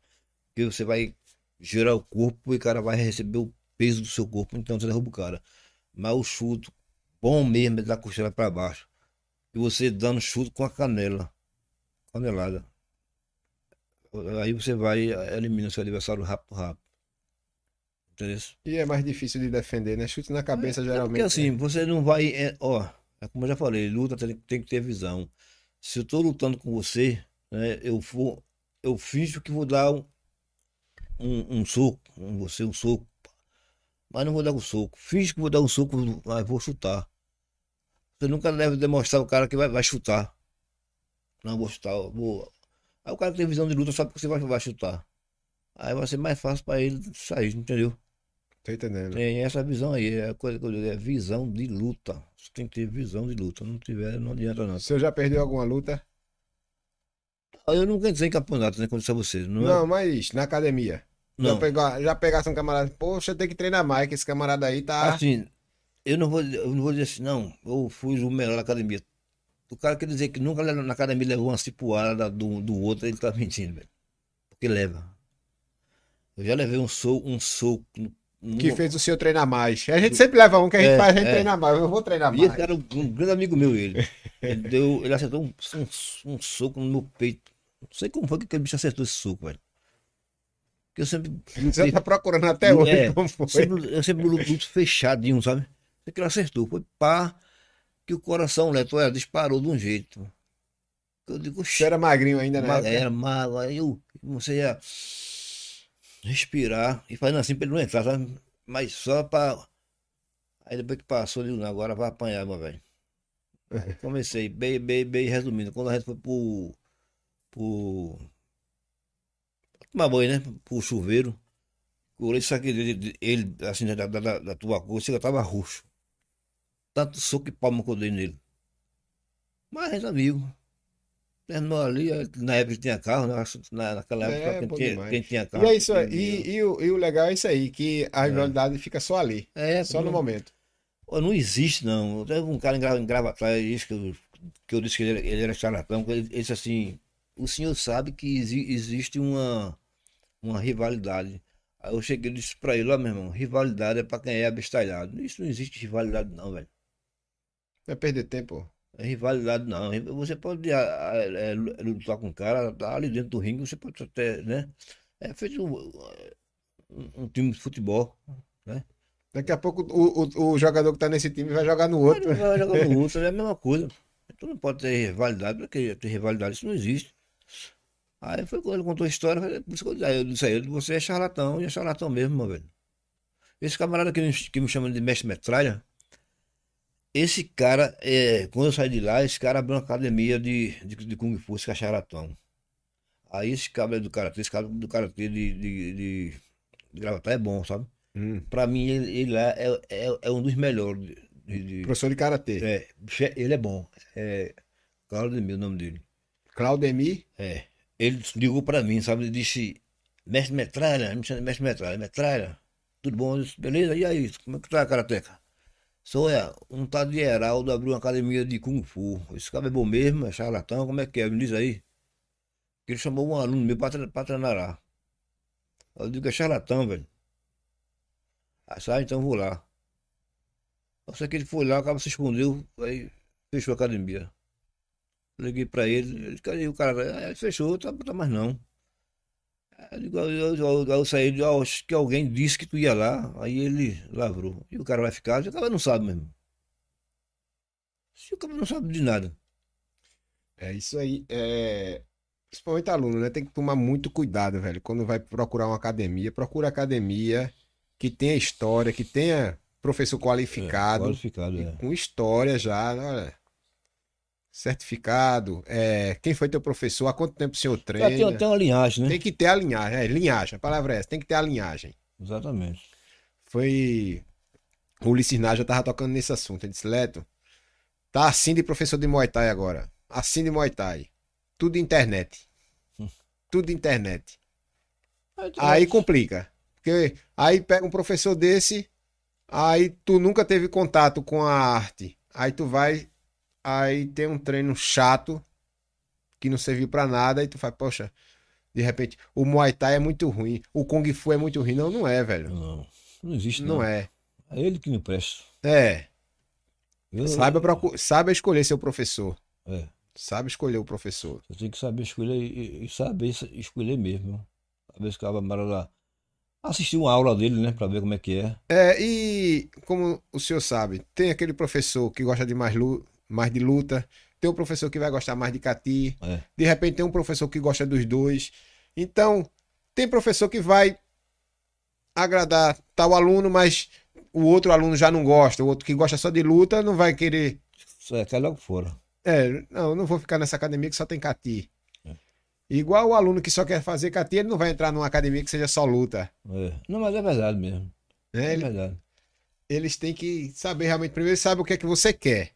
Que você vai girar o corpo e o cara vai receber o peso do seu corpo, então você derruba o cara. Mas o chute bom mesmo é da costela para baixo. E você dando chute com a canela. Canelada. Aí você vai elimina seu adversário rápido, rápido. Entendeu? E é mais difícil de defender, né? Chute na cabeça É geralmente. porque assim, você não vai. é, ó, é como eu já falei, luta tem, tem que ter visão. Se eu tô lutando com você, né, eu vou. Eu finjo que vou dar um, um, um soco, um, você um soco. Mas não vou dar um soco. Finge que vou dar um soco, mas vou chutar. Você nunca deve demonstrar o cara que vai, vai chutar. Não vou chutar, vou. Aí o cara que tem visão de luta sabe que você vai, vai chutar. Aí vai ser mais fácil para ele sair, entendeu? Tô entendendo. Tem essa visão aí, é a coisa que eu digo, é visão de luta. Você tem que ter visão de luta. Não tiver, não adianta não. O senhor já perdeu alguma luta? Eu nunca entrei em campeonato, né? Quando disse a vocês. Não, é- Não, mas na academia. Já, não. pegou, já pegasse um camarada, poxa, tem que treinar mais, que esse camarada aí tá. Assim, eu não vou, eu não vou dizer assim, não, eu fui o melhor da academia. O cara quer dizer que nunca na academia levou uma cipuada do, do outro, ele tá mentindo, velho. Porque leva. Eu já levei um soco, um soco. que fez o senhor treinar mais. A gente sempre leva um que a gente É, faz a gente é. treinar mais. Eu vou treinar E esse mais. cara era um, um grande amigo meu, ele. Ele, deu, ele acertou um, um, um soco no meu peito. Não sei como foi que aquele bicho acertou esse soco, velho. Porque eu sempre. Você tá procurando até hoje É, como foi. sempre, eu sempre luto, luto fechadinho, sabe? Sei que ele acertou. Foi pá, que o coração, Leto, olha, disparou de um jeito. Eu digo, Você era magrinho ainda, né? Era mago, aí eu comecei a respirar e fazendo assim pra ele não entrar, sabe? Mas só pra. Aí depois que passou, eu digo, não, agora vai apanhar, meu velho. Comecei, bem, bem, bem resumindo. Quando a gente foi pro. pro. tomar banho, né? Pro chuveiro. Curei isso aqui dele, ele, assim, da, da, da, da tua cor, chega, tava roxo. Tanto soco e palma que eu dei nele. Mas a gente é amigo. Terminou ali, na época tinha carro, né? Na, naquela É, época bom quem, tinha, quem tinha carro. E é isso tinha. E, e o, e o legal é isso aí, que a rivalidade fica só ali. É, Só no momento. Não existe, não. Teve um cara em Gravatar, isso que eu, que eu disse que ele, ele era charlatão, ele, ele disse assim, o senhor sabe que exi- existe uma, uma rivalidade. Aí eu cheguei e disse pra ele, ó meu irmão, rivalidade é pra quem é abestalhado. Isso não existe rivalidade não, velho. Não é perder tempo. É rivalidade não. Você pode ah, ah, é, lutar com o cara, tá ali dentro do ringue, você pode até, né? É feito um, um time de futebol. Daqui a pouco o, o, o jogador que tá nesse time vai jogar no outro. Ele vai jogar no outro, é a mesma coisa. Tu não pode ter rivalidade, porque ter rivalidade isso não existe. Aí foi quando ele contou a história, por isso que eu disse, eu disse a ele, você é charlatão, e é charlatão mesmo, meu velho. Esse camarada que me, que me chama de mestre metralha, esse cara, é, quando eu saí de lá, esse cara abriu uma academia de, de, de Kung Fu, esse cara charlatão. Aí esse cara é do Karatê, esse cara do Karatê de, de, de, de Gravatar é bom, sabe? Hum. Pra mim, ele, ele lá é, é, é um dos melhores de- de- Professor de Karatê. é, ele é bom. É Claudemir o nome dele. Claudemir. É. Ele ligou pra mim, sabe? Ele disse, mestre metralha, me chama mestre metralha, metralha, tudo bom? Eu disse, beleza? E aí, como é que tá, Karateca? Sou é, um tal de Heraldo abriu uma academia de Kung Fu. Esse cara é bom mesmo, é charlatão, como é que é? Me diz aí. Ele chamou um aluno meu pra, tre- pra treinar lá. Eu digo, é charlatão, velho. Ah, sai, então vou lá. Sei que ele foi lá, o cara se escondeu, aí fechou a academia. Liguei pra ele, ele o cara? Ah, ele fechou, tá, tá mais não. Eu, eu, eu, eu, eu saí, de, "Ah, acho que alguém disse que tu ia lá, aí ele lavrou. E o cara vai ficar, o cara não sabe mesmo. Se o cara não sabe de nada. É isso aí. É... Principalmente aluno, né? Tem que tomar muito cuidado, velho. Quando vai procurar uma academia, procura academia que tenha história, que tenha professor qualificado, Qualificado, e é. com história já, olha. Certificado. É... Quem foi teu professor? Há quanto tempo o senhor Já treina? tem até uma linhagem, né? Tem que ter a linhagem. É, linhagem, a palavra é essa. Tem que ter a linhagem. Exatamente. Foi. O Ulisses Naja tava tocando nesse assunto. Ele disse, Leto, tá assim de professor de Muay Thai agora. Assim de Muay Thai. Tudo internet. Tudo internet. Aí, complica. Porque aí pega um professor desse, aí tu nunca teve contato com a arte. Aí tu vai, aí tem um treino chato, que não serviu pra nada, aí tu faz, poxa, de repente, o Muay Thai é muito ruim, o Kung Fu é muito ruim. Não, não é, velho. Não, não existe Não não. é. É ele que não presta. É. Eu- Saiba, saiba escolher seu professor. É. Sabe escolher o professor. Você tem que saber escolher e, e saber es- escolher mesmo. Saber se o camarada assistir uma aula dele, né? Pra ver como é que é. É, e como o senhor sabe, tem aquele professor que gosta de mais, lu- mais de luta, tem o professor que vai gostar mais de cati, É. de repente tem um professor que gosta dos dois. Então, tem professor que vai agradar tal aluno, mas o outro aluno já não gosta, o outro que gosta só de luta não vai querer. Isso é, cai logo fora. É, não, eu não vou ficar nessa academia que só tem cati. É. Igual o aluno que só quer fazer cati, ele não vai entrar numa academia que seja só luta. É. Não, mas é verdade mesmo. É Ele- verdade. eles têm que saber realmente primeiro sabe o que é que você quer.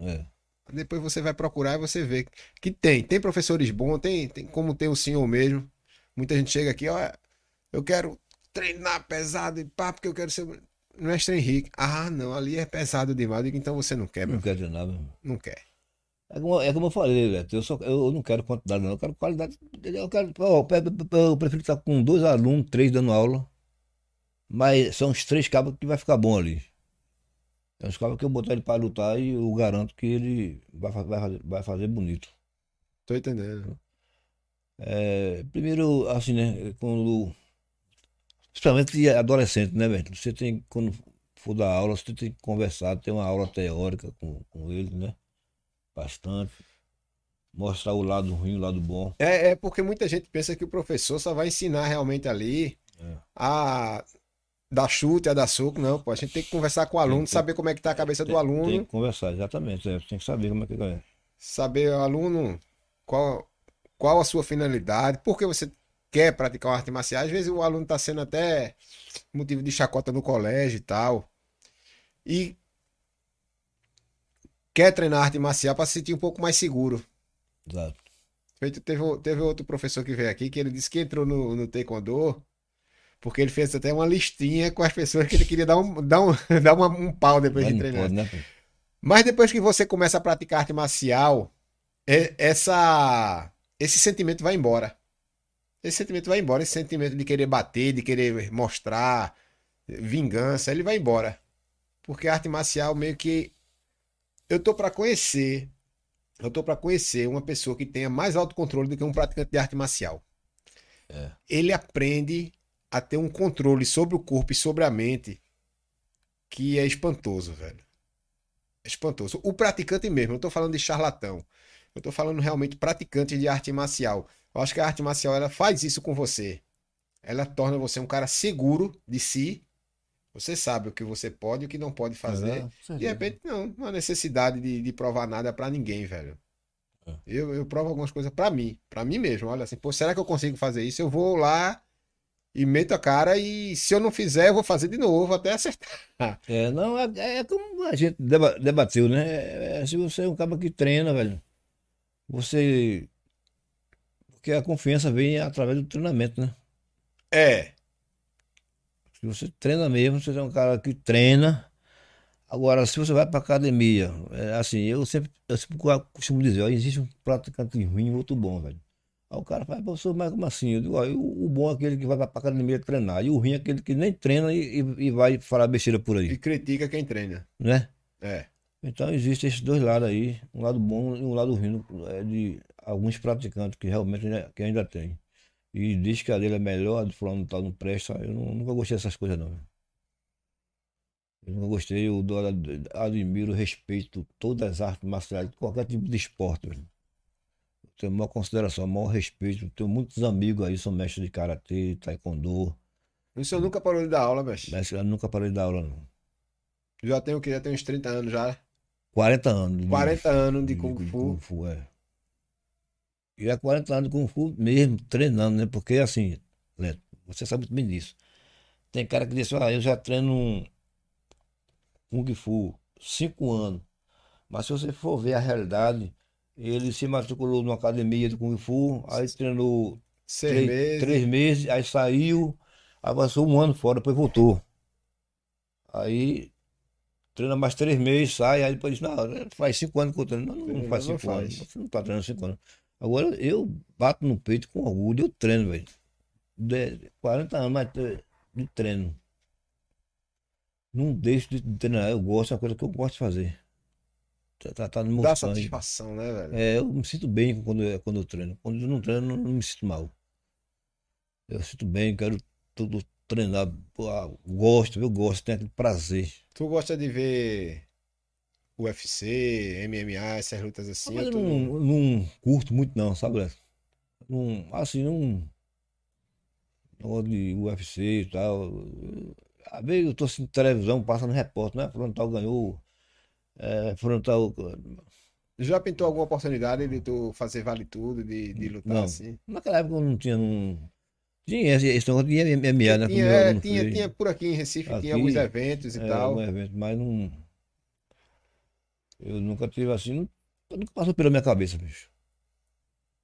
É. Depois você vai procurar e você vê que tem. Tem professores bons, tem, tem como tem o senhor mesmo. Muita gente chega aqui, ó, eu quero treinar pesado e pá, porque eu quero ser mestre Henrique. Ah, não, ali é pesado demais. Digo, então você não quer, Não quer treinar mesmo. Não quer. É como, é como eu falei, Beto, eu, só, eu não quero quantidade, não. Eu quero qualidade. Eu, quero, eu prefiro estar com dois alunos, três dando aula. Mas são os três cabos que vai ficar bom ali. É os cabos que eu botar ele para lutar e eu garanto que ele vai, vai, fazer- vai fazer bonito. Tô entendendo. É, primeiro, assim, né? Quando. Principalmente adolescente, né, velho? Você tem, quando for dar aula, você tem que conversar, ter uma aula teórica com, com ele, né? Bastante. Mostrar o lado ruim, o lado bom. É, é porque muita gente pensa que o professor só vai ensinar realmente ali É. a dar chute, a dar soco. Não, pô. A gente tem que conversar com o aluno, que- saber como é que tá a cabeça do Tem- aluno. Tem que conversar, exatamente. é, tem que saber como é que é. saber aluno qual, qual a sua finalidade, por que você quer praticar uma arte marcial. Às vezes o aluno está sendo até motivo de chacota no colégio e tal. E quer treinar arte marcial para se sentir um pouco mais seguro. Exato. Feito, teve, teve outro professor que veio aqui que ele disse que entrou no, no Taekwondo porque ele fez até uma listinha com as pessoas que ele queria dar um, dar um, dar uma- um pau depois Mas de treinar. pode, né? Mas depois que você começa a praticar arte marcial, é- essa, esse sentimento vai embora. Esse sentimento vai embora, esse sentimento de querer bater, de querer mostrar vingança, ele vai embora. Porque a arte marcial meio que eu tô para conhecer, eu tô para conhecer uma pessoa que tenha mais autocontrole do que um praticante de arte marcial. É. Ele aprende a ter um controle sobre o corpo e sobre a mente que é espantoso, velho. É espantoso. O praticante mesmo, eu tô falando de charlatão. Eu tô falando realmente praticante de arte marcial. Eu acho que a arte marcial ela faz isso com você. Ela torna você um cara seguro de si. Você sabe o que você pode e o que não pode fazer. É. De repente, não, não há necessidade de, de provar nada pra ninguém, velho. É. Eu, eu provo algumas coisas pra mim, pra mim mesmo. Olha assim, pô, será que eu consigo fazer isso? Eu vou lá e meto a cara e se eu não fizer, eu vou fazer de novo até acertar. É, não, é, é como a gente deba- debateu, né? É, é, se você é um cara que treina, velho, você. Porque a confiança vem através do treinamento, né? É, Se você treina mesmo, você é um cara que treina. Agora, se você vai para academia, é assim, eu sempre, eu sempre costumo dizer, ó, existe um praticante ruim e outro bom, velho. Aí o cara fala, professor, mas como assim? Eu digo, ó, o, o bom é aquele que vai para academia treinar, e o ruim é aquele que nem treina e, e- e vai falar besteira por e aí, critica quem treina. né? É. Então existem esses dois lados aí, um lado bom e um lado ruim é de alguns praticantes que realmente ainda, que ainda tem. E diz que a dele é melhor, a fulano tal não presta. Eu nu- nunca gostei dessas coisas não. Eu nunca gostei, eu admiro, respeito todas as artes marciais, qualquer tipo de esporte. velho. Tenho maior consideração, maior respeito. Tenho muitos amigos aí, são mestres de karatê, taekwondo, O senhor nunca parou de dar aula, mestre? mas eu nunca parei de dar aula não. Já tenho o quê? Já tenho uns 30 anos já. 40 anos. de- 40 anos de de- Kung de Fu. Kung Fu, é. E há 40 anos de Kung Fu mesmo, treinando, né? Porque assim, Leto, você sabe muito bem disso. Tem cara que diz, ah, eu já treino Kung Fu 5 anos. Mas se você for ver a realidade, ele se matriculou numa academia de Kung Fu, aí treinou Seis três, meses. três meses, aí saiu, avançou um ano fora, depois voltou. Aí treina mais três meses, sai, aí depois diz, não, faz cinco anos que eu treino. Não, não, Não, faz não cinco anos, faz. não tá treinando cinco anos. Agora eu bato no peito com orgulho, eu treino, velho. De- 40 anos mais tre- de treino. Não deixo de treinar, eu gosto, é uma coisa que eu gosto de fazer. Tá, tá, tá no Dá satisfação, né, velho? É, eu me sinto bem quando, eu- quando eu treino. Quando eu não treino, eu não, me sinto mal. Eu sinto bem, quero tudo treinar. Ah, gosto, eu gosto, tenho aquele prazer. Tu gosta de ver UFC, MMA, essas lutas assim? Mas eu não, não- não curto muito não, sabe? Não, assim, não. Negócio de UFC e tal. Eu- Às vezes eu tô assistindo televisão, passando repórter, né? Frontal ganhou. É, frontal. Já pintou alguma oportunidade de tu fazer vale tudo, de, de lutar Não. assim? Naquela época eu não tinha. Não... Tinha esse, negócio de MMA, né? Tinha, é, tinha, tinha por aqui em Recife, tinha Aqui, alguns eventos e É, tal. algum evento, mas não. Eu nunca tive assim. não- Nunca passou pela minha cabeça, bicho.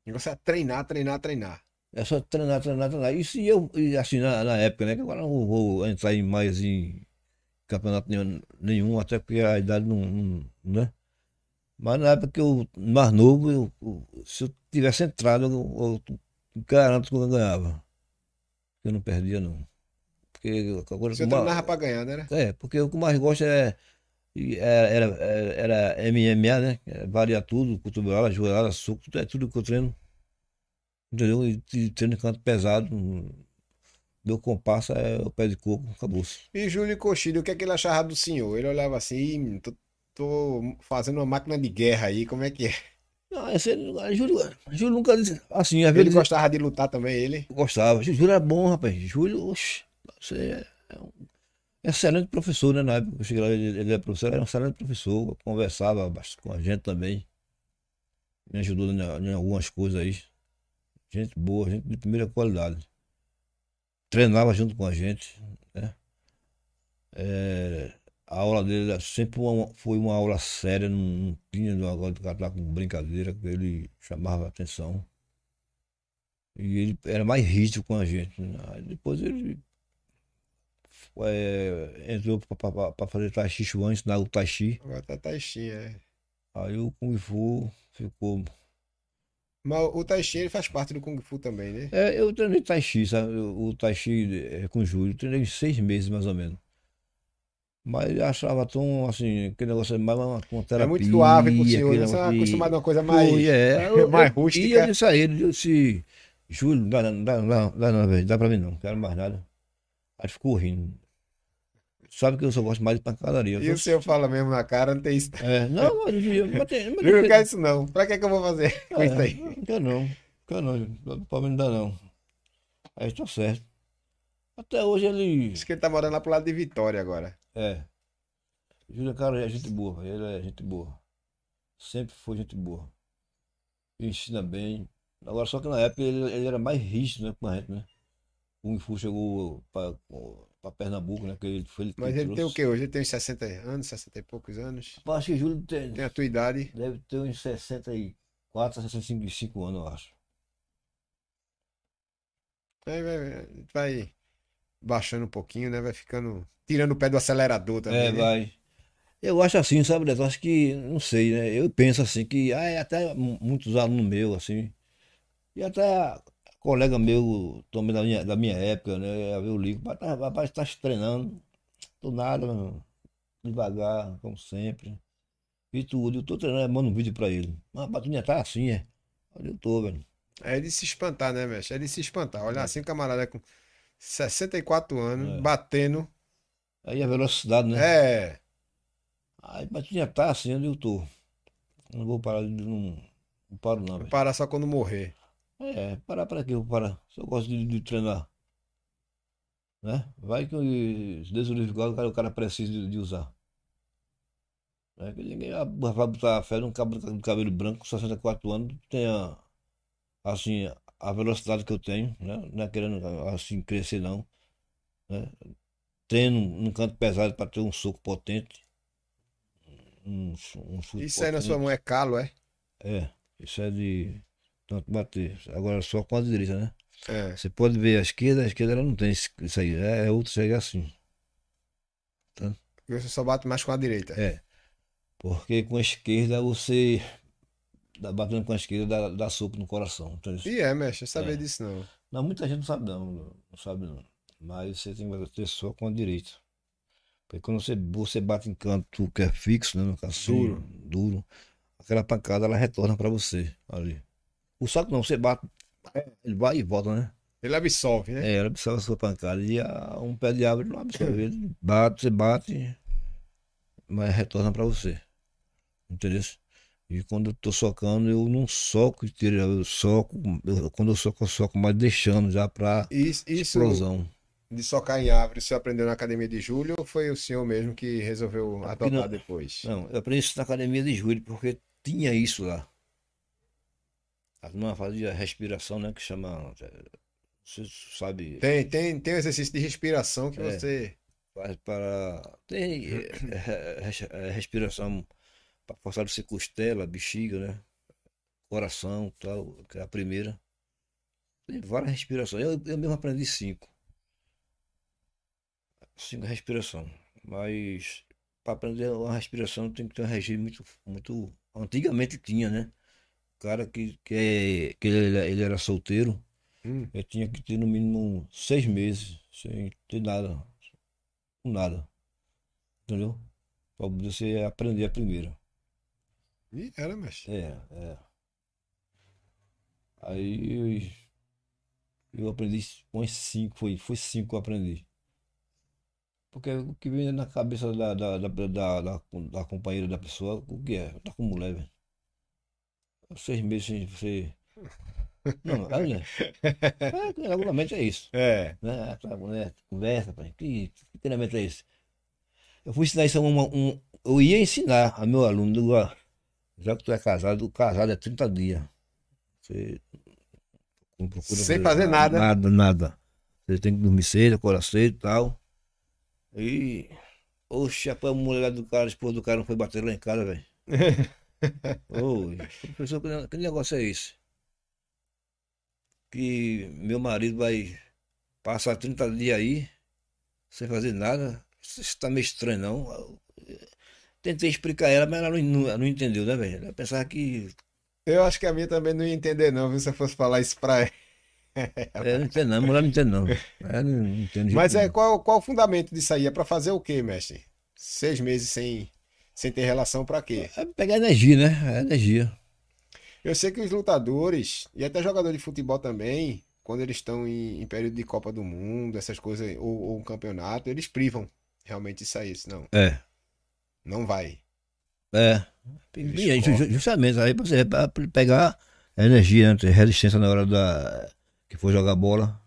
O negócio é treinar, treinar, treinar. É só treinar, treinar, treinar. E se eu, e assim, na, na época, né? Que agora eu não vou entrar em mais em campeonato nenhum, nenhum até porque a idade não, não, né? Mas na época que eu, mais novo, eu, eu- se eu tivesse entrado, eu, eu garanto que eu ganhava. Eu não perdia, não. Porque agora Você treinava pra ganhar, né? É, porque o que eu mais gosto é. é- Era, era, era MMA, né? É, Varia tudo, cotovelada, joelhada, suco, tudo, é tudo que eu treino. Entendeu? E, e treino canto pesado. Meu compasso é o pé de coco, acabou-se. E Júlio Cochilho, o que é que ele achava do senhor? Ele olhava assim, "Ih, tô, tô fazendo uma máquina de guerra aí, como é que é? Não, esse, Júlio, Júlio nunca disse. Assim, às Ele vezes gostava de lutar também, ele. gostava. Júlio era bom, rapaz. Júlio, oxe, você é um excelente professor, né? Na época que eu cheguei lá, ele, ele era professor, era um excelente professor, conversava bastante com a gente também. Me ajudou em, em algumas coisas aí. Gente boa, gente de primeira qualidade. Treinava junto com a gente, né? É, a aula dele sempre uma- foi uma aula séria, não, não tinha negócio de catar com brincadeira, que ele chamava a atenção. E ele era mais rígido com a gente. né? Depois ele é, entrou para fazer Tai Chi Chuan, ensinar o Tai Chi. Agora tá taixinha, é. Aí o Kung Fu ficou. Mas o Tai Chi ele faz parte do Kung Fu também, né? É, eu treinei Tai Chi, sabe? O, o Tai Chi é, com o Júlio, eu treinei seis meses mais ou menos. Mas eu achava tão assim, aquele negócio é mais uma, uma terapia. É muito suave pro senhor, né? Você é de- acostumado a uma coisa mais, Foi, é. Eu- mais eu- rústica. E eu disse a ele, eu disse, Júlio, não dá, não dá, não dá, dá não, velho, dá pra mim não, não quero mais nada. Aí ficou rindo. Sabe que eu só gosto mais de pancadaria. E o senhor fala mesmo na cara, não tem isso. É, não, mas, mas, tem- mas Eu não quero isso não. Pra que que eu vou fazer com isso é, aí? Não quero não, não quero não, mim não dá não. Aí tá certo. Até hoje ele. Diz que ele tá morando lá pro lado de Vitória agora. É. Júlio, cara, é gente boa, ele é gente boa. Sempre foi gente boa. Ensina bem. Agora, só que na época ele, ele era mais rígido, né, com a gente, né? O Kung Fu chegou pra, pra Pernambuco, né? Que ele foi ele que Mas ele tem o trouxe. quê hoje? Ele tem uns 60 anos, 60 e poucos anos. Eu Acho que Júlio tem, Tem a tua idade. deve ter uns 64, 65 anos, eu acho. Aí vai, vai- baixando um pouquinho, né? Vai ficando. Tirando o pé do acelerador também. É, né? vai. Eu acho assim, sabe, Neto? Acho que, não sei, né? Eu penso assim, que ah, é até mu- muitos alunos meus, assim, e até colega meu também da minha, da minha época, né? Eu ligo, rapaz, tá- rapaz, tá se treinando, do nada, mano, devagar, como sempre. E tudo, eu tô treinando, mando um vídeo pra ele. Mas rapaz, tu ainda tá assim, é? Olha, eu tô, velho. É de se espantar, né, mestre? É de se espantar. Olhar assim, o camarada com 64 anos, É. batendo. Aí a velocidade, né? É. Aí, mas tu ainda tá assim, onde eu tô. Não vou parar de. Não, não paro, não, velho. parar só quando morrer. É, parar para quê? Eu vou parar. Se eu gosto de, de treinar, né? Vai que Deus o cara, o cara precisa de, de usar. É que ninguém vai vai botar fé num cabelo de cabelo branco com 64 anos, tenha assim a velocidade que eu tenho, né? Não é querendo assim crescer não, né? Treino num canto pesado para ter um soco potente, um, um Isso aí na potente. sua mão é calo, é? É, isso é de tanto bater. Agora só com a direita, né? É. Você pode ver a esquerda, a esquerda ela não tem isso aí. É, é outra chega assim. Você só bate mais com a direita. É. Porque com a esquerda você. dá- Batendo com a esquerda dá, dá soco no coração. entendeu? E é, mestre, eu sabia É. disso não. Não, muita gente não sabe não. Não sabe não. Mas você tem que bater só com a direita. Porque quando você, você bate em canto que é fixo, né? No caso, Duro. duro, aquela pancada ela retorna pra você ali. O saco não, você bate, ele vai e volta, né? Ele absolve, né? É, ela absorve a sua pancada e a, um pé de árvore não absorve. Ele bate, você bate, mas retorna pra você. Entendeu? E quando eu tô socando, eu não soco inteiro, eu soco, eu- quando eu soco, eu soco, mas deixando já pra Isso, isso explosão. de socar em árvore, você aprendeu na academia de Júlio ou foi o senhor mesmo que resolveu adotar depois? Não, eu aprendi isso na academia de Júlio, porque tinha isso lá. A turma fazia respiração, né? Que chama. Você sabe. Tem, tem, tem um exercício de respiração que É. você. Faz para. Tem é, é, é, respiração Pra fortalecer costela, bexiga, né? Coração, tal, que é a primeira. Tem várias respirações. Eu, eu mesmo aprendi cinco. Cinco respirações. Mas para aprender uma respiração tem que ter um regime muito, muito. Antigamente tinha, né? O cara que, que, é, que ele, ele era solteiro, Hum. ele tinha que ter no mínimo seis meses sem ter nada. Com nada. Entendeu? Pra você aprender a primeira. Ih, era, mestre. É, é. Aí eu, eu aprendi uns cinco, foi, foi cinco que eu aprendi. Porque o que vem na cabeça da, da, da, da, da, da companheira da pessoa, o que é? Tá com mulher, velho. Seis meses sem você. Não, né? É, regularmente é isso. É. Né? Conversa, pai. Que, que treinamento é esse? Eu fui ensinar isso a uma, um. Eu ia ensinar a meu aluno, digo, ó, já que tu é casado, casado é 30 dias. Você não procura Sem fazer nada. Nada, nada. Você tem que dormir cedo, acordar cedo e tal. E. Oxe, a mulher do cara, a esposa do cara não foi bater lá em casa, velho. Oi, professor, que, que negócio é esse? Que meu marido vai passar 30 dias aí, sem fazer nada. Isso está meio estranho, não. Tentei explicar ela, mas ela não, não, ela não entendeu, né, velho? Ela pensava que. Eu acho que a minha também não ia entender, não, viu? Se eu fosse falar isso pra ela. É, não entende, não, a mulher não entende, não. Não, Mas é, qual, qual o fundamento disso aí? É pra fazer o quê, mestre? Seis meses sem, sem ter relação pra quê? É pegar energia, né? É energia. Eu sei que os lutadores, e até jogador de futebol também, quando eles estão em, em período de Copa do Mundo, essas coisas, ou, ou um campeonato, eles privam realmente isso aí. Não, É. não vai. É. Aí, justamente, aí você pra pegar energia, né? resistência na hora da que for jogar bola.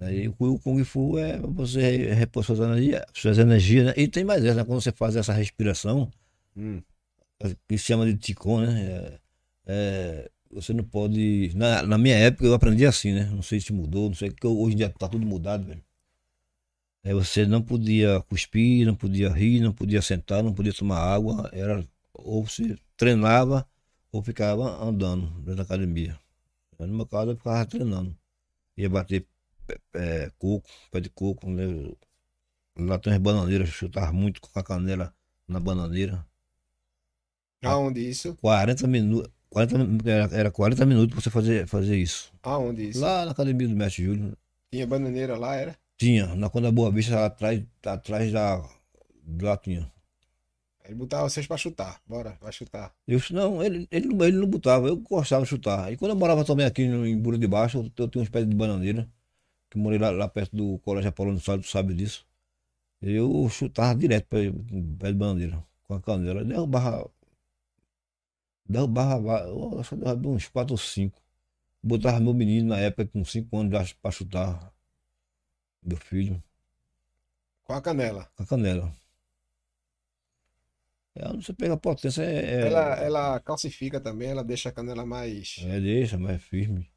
Aí o Kung- Fu é você repor suas energias, suas energias, né? E tem mais essa, né? quando você faz essa respiração, Hum, que se chama de Ticon, né? É- é, você não pode. Na, na minha época eu aprendi assim, né? Não sei se mudou, não sei, porque hoje em dia tá tudo mudado, velho. Aí você não podia cuspir, não podia rir, não podia sentar, não podia tomar água. Era ou você treinava ou ficava andando dentro da academia. No meu caso eu ficava treinando. Ia bater pé, coco, pé de coco, né? Lá tem as bananeiras, chutava muito com a canela na bananeira. Aonde isso? 40 minutos. 40, min- era, era 40 minutos pra você fazer, fazer isso. Aonde isso? Lá na academia do Mestre Júlio. Tinha bananeira lá, era? Tinha, na Conda Boa Vista, lá atrás, atrás da. Lá tinha. Ele botava vocês pra chutar. Bora, vai chutar. Eu disse, não, ele, ele, não- ele não botava, eu gostava de chutar. E quando eu morava também aqui no, em Buro de Baixo, eu, eu tinha uns pés de bananeira, que morei lá, lá perto do Colégio Apolônio Salles, tu sabe disso. Eu chutava direto pé, pé de bananeira, com a canela. Derrubava. Derrubava, va- eu acho que derrubava uns 4 ou 5. Botava meu menino na época com 5 anos já pra chutar. Meu filho, Com a canela. com a canela. É, onde você pega a potência, é, é- Ela, ela calcifica também, ela deixa a canela mais. É, deixa, mas é firme.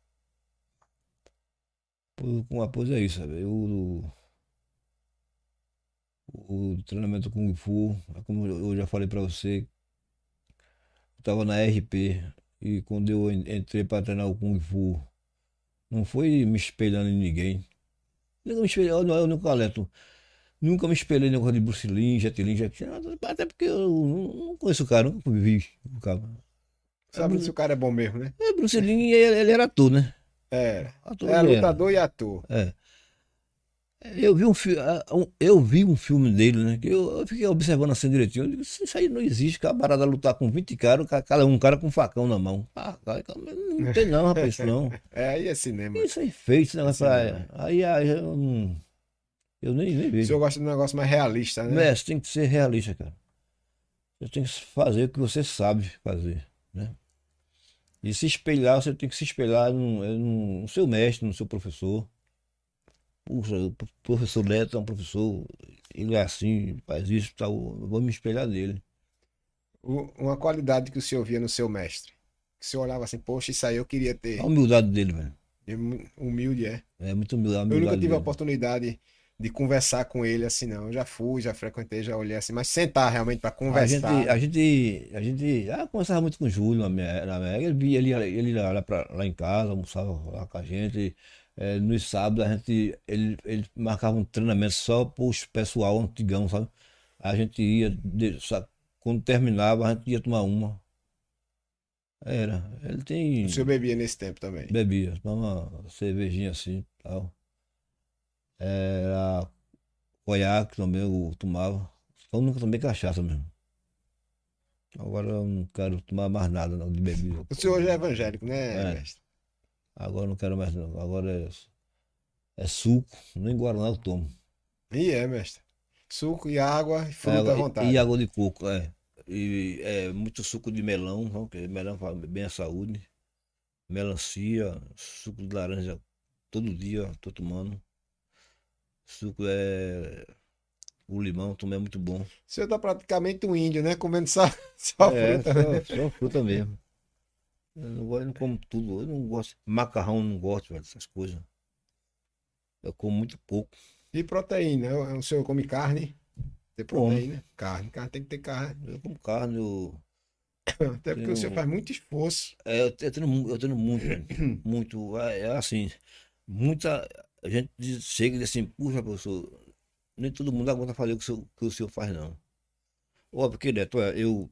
Com após é isso, sabe? Eu, o, o treinamento Kung Fu, é como eu já falei pra você, eu tava na RP e quando eu en- entrei pra treinar o Kung Fu, não foi me espelhando em ninguém. Nunca me espelhei, eu, eu nunca leto. Nunca me espelhei em negócio de Bruce Lee, Jet Li, Jet até porque eu não conheço o cara, nunca vi o cara. Sabe se o cara é bom mesmo, né? É, Bruce Lee, ele, ele era ator, né? É. Ator É era. lutador e ator. É. Eu vi um filme, eu vi um filme dele, né? Que eu, eu fiquei observando assim direitinho. Eu digo, isso aí não existe, camarada lutar com 20 caras, cada um cara com um facão na mão. Ah, cara, não tem não, rapaz, isso não. É, aí é cinema. Isso aí feito, esse negócio né? aí, aí eu não. Eu nem, nem O senhor gosta de um negócio mais realista, né? Mestre, tem que ser realista, cara. Você tem que fazer o que você sabe fazer, né? E se espelhar, você tem que se espelhar no, no, no seu mestre, no seu professor. Puxa, o pro- professor Neto é um professor, ele é assim, faz isso, tal. Vou me espelhar nele. O- uma qualidade que o senhor via no seu mestre. Que o senhor olhava assim, poxa, isso aí eu queria ter. A humildade dele, velho. Mu- Humilde é. É muito humilde. A Eu nunca tive a dele. oportunidade de conversar com ele assim, não. Eu já fui, já frequentei, já olhei assim, mas sentar realmente para A conversar. gente, a gente, a gente ah, conversava muito com o Júlio na minha ele via ele, ele ia lá, pra, lá em casa, almoçava lá com a gente. É, nos sábados a gente, ele, ele marcava um treinamento só para os pessoal antigão, sabe? A gente ia, sa- quando terminava, a gente ia tomar uma. Era. Ele tem. O senhor bebia nesse tempo também. Bebia, tomava uma cervejinha assim tal. Era conhaque também eu tomava. Só nunca tomei cachaça mesmo. Agora eu não quero tomar mais nada não, de bebida. O senhor hoje é evangélico, né, É. mestre? Agora eu não quero mais não. Agora é, é suco, nem Guaraná eu tomo. E é, mestre. Suco e água e fruta É, à e- vontade. E água de coco, é. E é muito suco de melão, porque melão faz bem à saúde. Melancia, suco de laranja todo dia, tô tomando. Suco é. O limão também é muito bom. O senhor tá praticamente um índio, né? Comendo só, só é, fruta. né? só, só fruta mesmo. Eu não, gosto, eu não como tudo. Eu não gosto. Macarrão eu não gosto, velho, dessas coisas. Eu como muito pouco. E proteína. O o senhor come carne? Tem Como. proteína? Carne. Carne tem que ter carne. Eu como carne, eu. Até porque o senhor faz muito esforço. É, eu, te- eu treino muito, muito. É, é assim, muita a gente chega e diz assim, puxa, professor, nem todo mundo aguenta fazer o que o senhor, que o senhor faz, não. Óbvio que, Neto, eu,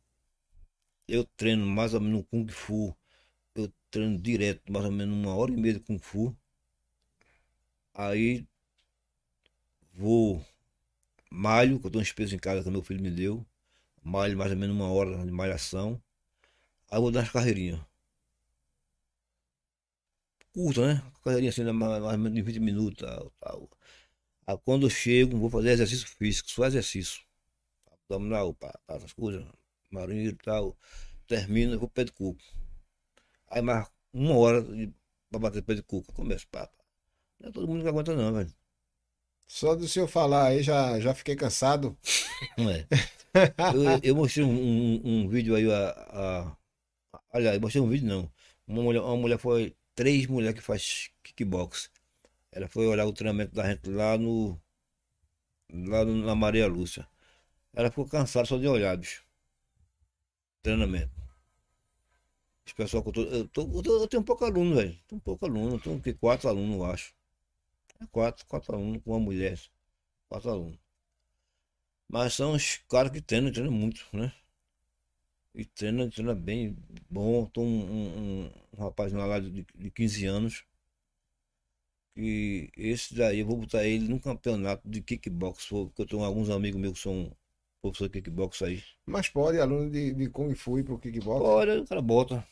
eu treino mais ou menos Kung Fu, eu treino direto, mais ou menos uma hora e meia de Kung Fu. Aí vou, malho, que eu tenho um espeso em casa que meu filho me deu, malho mais ou menos uma hora de malhação. Aí vou dar umas carreirinhas. Curta, né? Carreirinha assim, mais, mais ou menos de 20 minutos, tal, tal. Aí quando eu chego, vou fazer exercício físico, só exercício. Abdominal, pá, essas coisas, marinheiro e tal. Termino, eu vou pé de cuco. Aí mais uma hora pra bater pé de cuco. Começo, pá. Não é todo mundo que aguenta não, velho. Só do senhor falar aí, já, já fiquei cansado. Não é? Eu, eu mostrei um, um- um vídeo aí, a, a, aliás, eu mostrei um vídeo não. Uma mulher, uma mulher foi, três mulheres que faz kickbox. Ela foi olhar o treinamento da gente lá no, lá no- na Maria Lúcia. Ela ficou cansada só de olhar, bicho. Treinamento. Esse pessoal que eu tô, eu, tô, eu, tenho pouco aluno, velho. Tenho pouco aluno, tenho o quê? quatro alunos, eu acho. É quatro, quatro alunos com uma mulher. Quatro alunos. Mas são os caras que treinam, treinam muito, né? E treina, treina bem bom. Tem um, um, um- rapaz lá de, de 15 anos. Que esse daí eu vou botar ele num campeonato de kickbox. Porque eu tenho alguns amigos meus que são professor de kickbox aí. Mas pode, aluno de, de Kung Fu ir pro kickbox. Olha, o cara bota.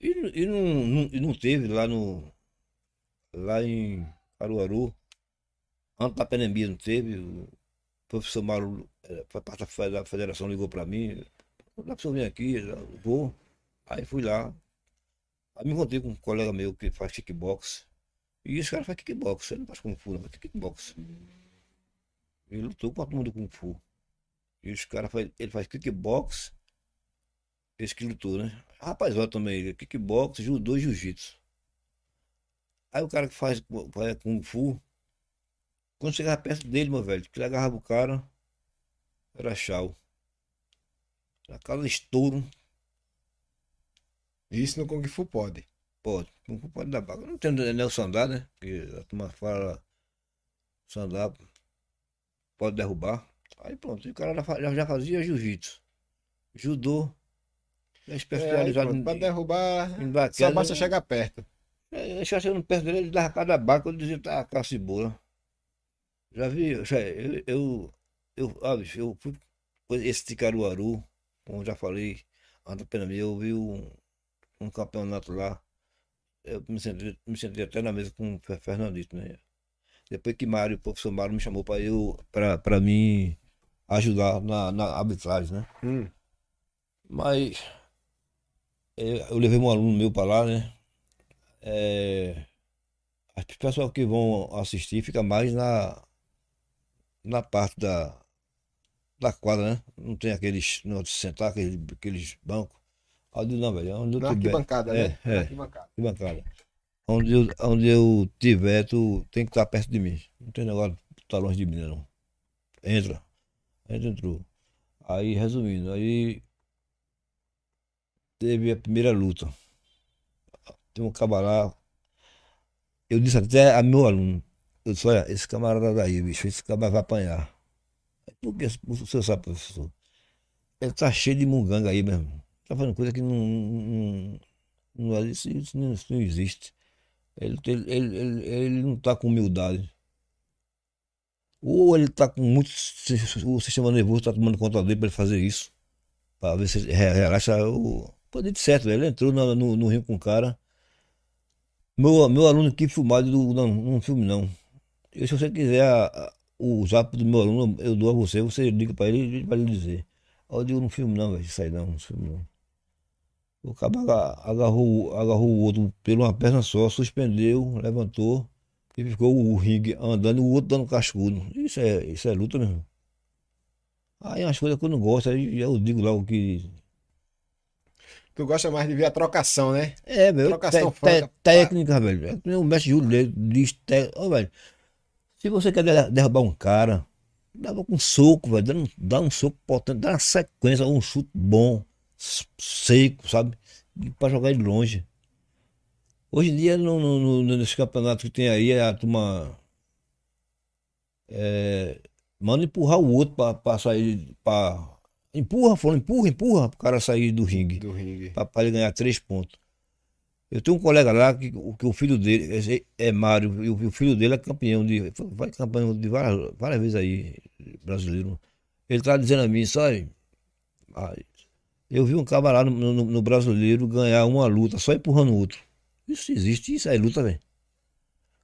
E, não- e, não, não, e não teve lá no. Lá em Caruaru. Antes da pandemia não teve. O professor Mauro, eh, foi parte da fe- da federação, ligou pra mim. Dá pra você vir aqui? Eu vou. Aí fui lá. Aí me encontrei com um colega meu que faz kickbox. E esse cara faz kickbox. Ele não faz Kung Fu, não, faz kickbox. Ele lutou com todo mundo Kung Fu. E os caras faz, ele faz kickbox. Esse que lutou, né? Rapaz, olha também, ele, kickbox, judô e jiu-jitsu. Aí o cara que faz, faz Kung Fu, quando chegava perto dele, meu velho, que ele agarrava o cara, era chau. Era cada estouro, Isso no Kung Fu pode. pode. Kung Fu pode dar baga. Não tem o sandá, né? Porque a turma fala, sandá pode derrubar. Aí pronto, e o cara já fa- já, já fazia jiu-jitsu. Judô, é É, especializado pronto, em, pra derrubar, em dar só basta né? chegar perto. É, Eu já chegando perto dele, ele dava cada baca, eu dizia, tá, com a cebola. Já vi, já, eu, eu, eu, ah, bicho, eu fui, esse de Caruaru, como já falei, antes da pandemia, eu vi um, um campeonato lá, eu me senti, me senti até na mesa com o Fer- Fernandito, né? Depois que Mário, o professor Mário me chamou para eu, para para mim ajudar na, na arbitragem, né? Hum. Mas é, eu levei um aluno meu para lá, né? É, as pessoas que vão assistir fica mais na, na parte da, da quadra, né? Não tem aqueles, não de sentar, aqueles, aqueles bancos. Digo, não, velho, onde eu Na tiver, arquibancada, é, né? é. Na arquibancada. arquibancada. Onde eu, onde eu tiver, tu tem que estar perto de mim. Não tem negócio de tá longe de mim, não. Entra. Entra, entrou. Aí, resumindo, aí teve a primeira luta. Tem um camarada. Eu disse até a meu aluno, eu disse, olha, esse camarada daí, bicho, esse camarada vai apanhar. Por que o senhor sabe, professor? Ele tá cheio de munganga aí mesmo. Tá fazendo coisa que não. não, não isso, isso, não, isso não existe. Ele, ele, ele, ele, não tá com humildade. Ou ele tá com muito. O sistema nervoso tá tomando conta dele para ele fazer isso. Para ver se relaxa. O, pode de certo, ele entrou no, no, no rio com o cara. Meu, meu aluno aqui filmado, do, não, não filme não. E se você quiser a, o zap do meu aluno, eu dou a você, você liga para ele e ele vai lhe dizer. Eu digo, não filme não, velho, isso aí não, não filme não. O cara agarrou, agarrou o outro por uma perna só, suspendeu, levantou e ficou o ringue andando e o outro dando cascudo. Isso é, isso é luta mesmo. Aí as coisas que eu não gosto, aí eu digo lá o que. Tu gosta mais de ver a trocação, né? É, velho. Trocação te, te, técnica, velho. O mestre Júlio diz. Te, oh, velho, se você quer derrubar um cara, dava com um soco, velho. Dá um, dá um soco potente, dá uma sequência, um chute bom, seco, sabe? Pra jogar ele longe. Hoje em dia, no, no, no, nesse campeonato que tem aí, a turma é, manda empurrar o outro para sair. Pra, empurra, falando, empurra, empurra, para o cara sair do ringue. Do ringue. Para ele ganhar três pontos. Eu tenho um colega lá que, que o filho dele é, é Mário, e o, filho dele é campeão de. Vai campeão de várias, várias vezes aí, brasileiro. Ele tá dizendo a mim, sabe? Eu vi um camarada no, no, no brasileiro ganhar uma luta só empurrando o outro. Isso existe, isso aí é luta, velho.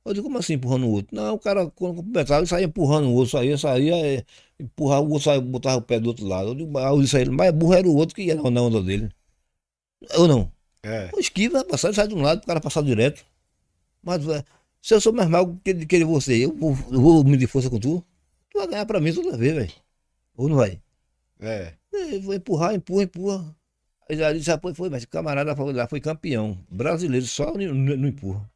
Eu digo, como assim empurrando o outro? Não, o cara, quando completava, saía empurrando o outro, saía, saía, é, empurrava o outro, saía, botava o pé do outro lado. Eu digo, ah, mas burro era o outro que ia na onda dele. Ou não? É. O esquiva vai passar, ele sai de um lado, o cara passar direto. Mas é, se eu sou mais mal que, que você, eu vou, eu vou medir força com tu, tu vai ganhar pra mim toda vez, velho. Ou não vai? É. Eu vou empurrar, empurra, empurra. Aí já, já foi, foi, mas o camarada lá foi campeão. Brasileiro, só não, empurra.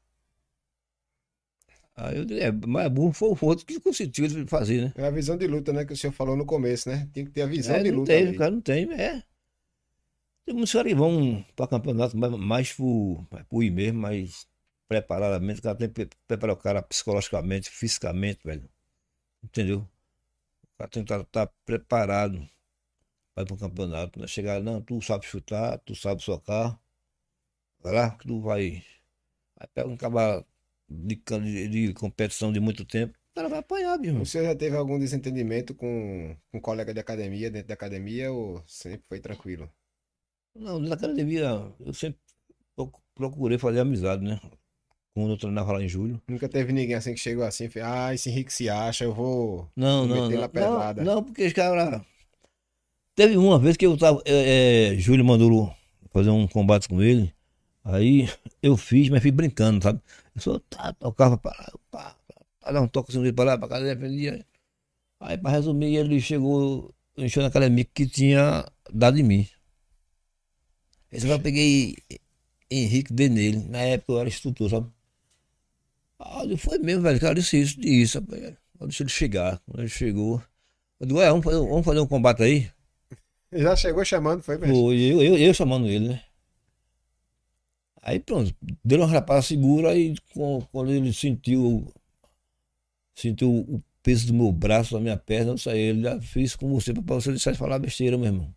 Aí eu digo, é, mas burro foi o outro que conseguiu fazer, né? É a visão de luta, né? Que o senhor falou no começo, né? Tem que ter a visão é, de luta. Tem, o cara não tem, é. Muitos caras vão para campeonato mais, por, por ir mesmo, mais preparadamente. O cara tem que preparar o cara psicologicamente, fisicamente, velho. Entendeu? O cara tem que estar tá, tá preparado vai para o campeonato. Né? Chegar, não, tu sabe chutar, tu sabe socar. Vai lá que tu vai. Aí pega um cavalo de, de, de, competição de muito tempo, cara vai apanhar, irmão. O senhor já teve algum desentendimento com, com um colega de academia, dentro da academia, ou sempre foi tranquilo? Não, na academia eu sempre procurei fazer amizade, né? Quando eu treinava lá em julho. Nunca teve ninguém assim que chegou assim e fez, ah, esse Henrique se acha, eu vou não, não, não, não, não, porque os caras Teve uma vez que eu tava. É, é, Júlio mandou fazer um combate com ele. Aí eu fiz, mas fiz brincando, sabe? Eu só tá, tocava para lá, pá, pá, dar um toque assim para lá, para cá, defendia. Aí, para resumir, ele chegou, encheu naquela mica que tinha dado em mim. Esse eu peguei Henrique dei nele. Na época eu era instrutor, sabe? Ah, foi mesmo, velho, cara, disse isso, disse isso, rapaz. Deixa ele chegar. Quando ele chegou, eu digo, é, vamos fazer, vamos fazer um combate aí. Já chegou chamando, foi mesmo? Foi, eu, eu, eu, chamando ele, né? Aí pronto, deu uma rapada segura e quando ele sentiu sentiu o peso do meu braço na minha perna, eu saí, ele já fiz com você para você deixar de falar besteira, meu irmão.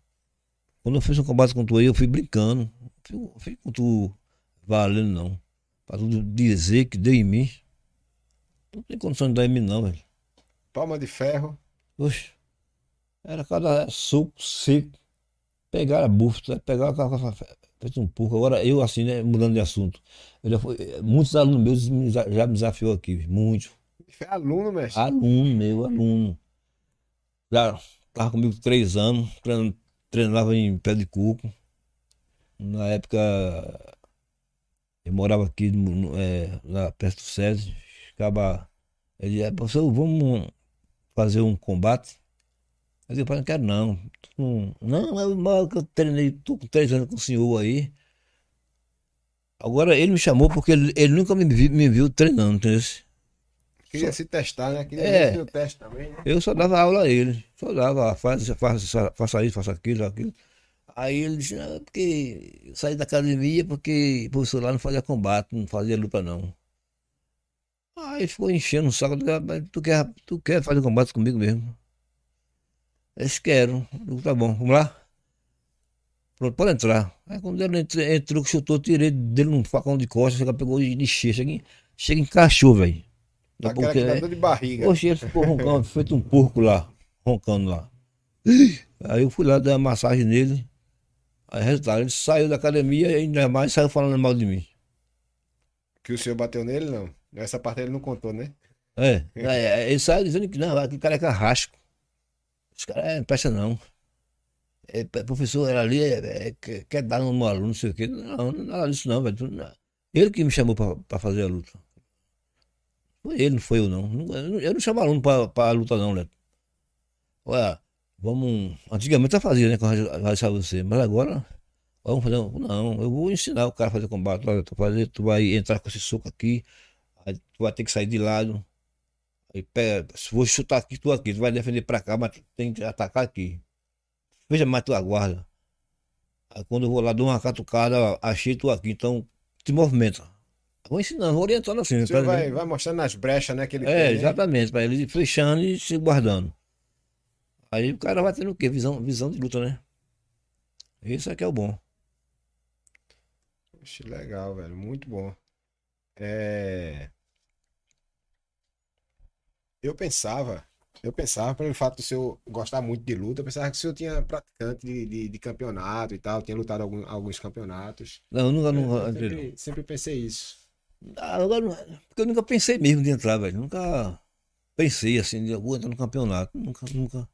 Quando eu fiz um combate com tu aí, eu fui brincando. Não fui com tu valendo, não. Pra tu dizer que deu em mim. Não tem condição de dar em mim, não, velho. Palma de ferro. Oxe. Era cada suco seco. Pegar a bufta, pegar fez um pouco. Agora eu assim, né, mudando de assunto. Já fui, muitos alunos meus já me desafiou aqui, muitos. Foi aluno, mestre? Aluno meu, aluno. Já estava comigo três anos, treinava em pé de coco. Na época eu morava aqui no, é, lá perto do SESI. Ficava. Ele disse, professor, vamos fazer um combate. Eu pai, não quero não. Não, não é mal que eu treinei, tô com três anos com o senhor aí. Agora ele me chamou porque ele, ele nunca me viu, me viu treinando, entendeu? Queria Só- se testar, né? Queria É. o teste também, né? Eu só dava aula a ele. Só dava, faz, faz, faça isso, faça aquilo, aquilo. Aí ele disse, ah, porque eu saí da academia porque o professor lá não fazia combate, não fazia luta não. Aí ele ficou enchendo o saco, "Ah, tu quer, tu quer fazer combate comigo mesmo? Disse, quero. Digo, tá bom, vamos lá? Pronto, pode entrar. Aí quando ele entrou, entrou chutou, tirei dele um facão de costas, chega, pegou e de cheio, chega, chega encaixou, velho. Dá dor de barriga. Oxe, ele ficou roncando, feito um porco lá, roncando lá. Aí eu fui lá dar uma massagem nele. Aí resultado, ele saiu da academia e ainda mais saiu falando mal de mim. Que o senhor bateu nele, não. Essa parte ele não contou, né? É, aí, ele saiu dizendo que não, aquele cara é carrasco. Os caras é, não presta não. É, professor era ali, é, é, quer, dar no aluno, não sei o quê. Não, não é nada disso não, velho. Não. Ele que me chamou pra, pra fazer a luta. Foi ele, não foi eu não. Eu não, chamo aluno pra, pra luta não, Leto. Olha, vamos. Antigamente eu fazia, né? Eu já você, mas agora. Vamos fazer. um- Não, eu vou ensinar o cara a fazer combate. Olha, tu, fazer, tu vai entrar com esse soco aqui, aí tu vai ter que sair de lado. Aí pega, se vou chutar aqui, tu aqui, tu vai defender pra cá, mas tem que atacar aqui. Veja mais tua guarda. Aí quando eu vou lá, dou uma catucada, achei tu aqui, então te movimenta. Vou ensinando, vou orientando assim. O tá vai, vai mostrando as brechas, né? Que ele É, tem, né? exatamente, para ele ir fechando e se guardando. Aí o cara vai tendo o quê? Visão, visão de luta, né? Isso é que é o bom. Oxe, legal, velho. Muito bom. É... Eu pensava, eu pensava, pelo fato do senhor gostar muito de luta, eu pensava que o senhor tinha praticante de, de, de campeonato e tal, tinha lutado algum, alguns campeonatos. Não, eu nunca, nunca não. sempre, sempre pensei isso. Ah, agora porque eu nunca pensei mesmo de entrar, velho. Nunca pensei assim, de vou entrar no campeonato. Nunca, nunca.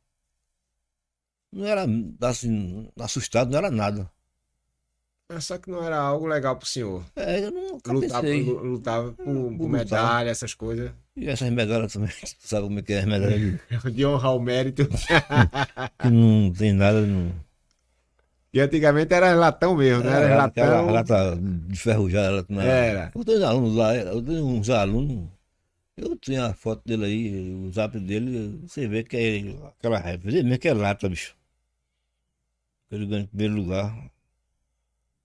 Não era assim, assustado, não era nada. Mas só que não era algo legal pro senhor. É, eu nunca Lutar, pensei. por, lutar por, por medalha, essas coisas. E essas medalhas também, sabe como é que é as medalhas de- De honrar o mérito. que não tem nada. Não... E antigamente era latão mesmo, né? Era Era aquela latão. lata de ferrujada. Ela, não Era. Eu tenho alunos lá, eu tenho uns alunos. Eu tenho a foto dele aí, o zap dele, você vê que é aquela raiva. Vê mesmo que é lata, bicho. Ele ganha em primeiro lugar.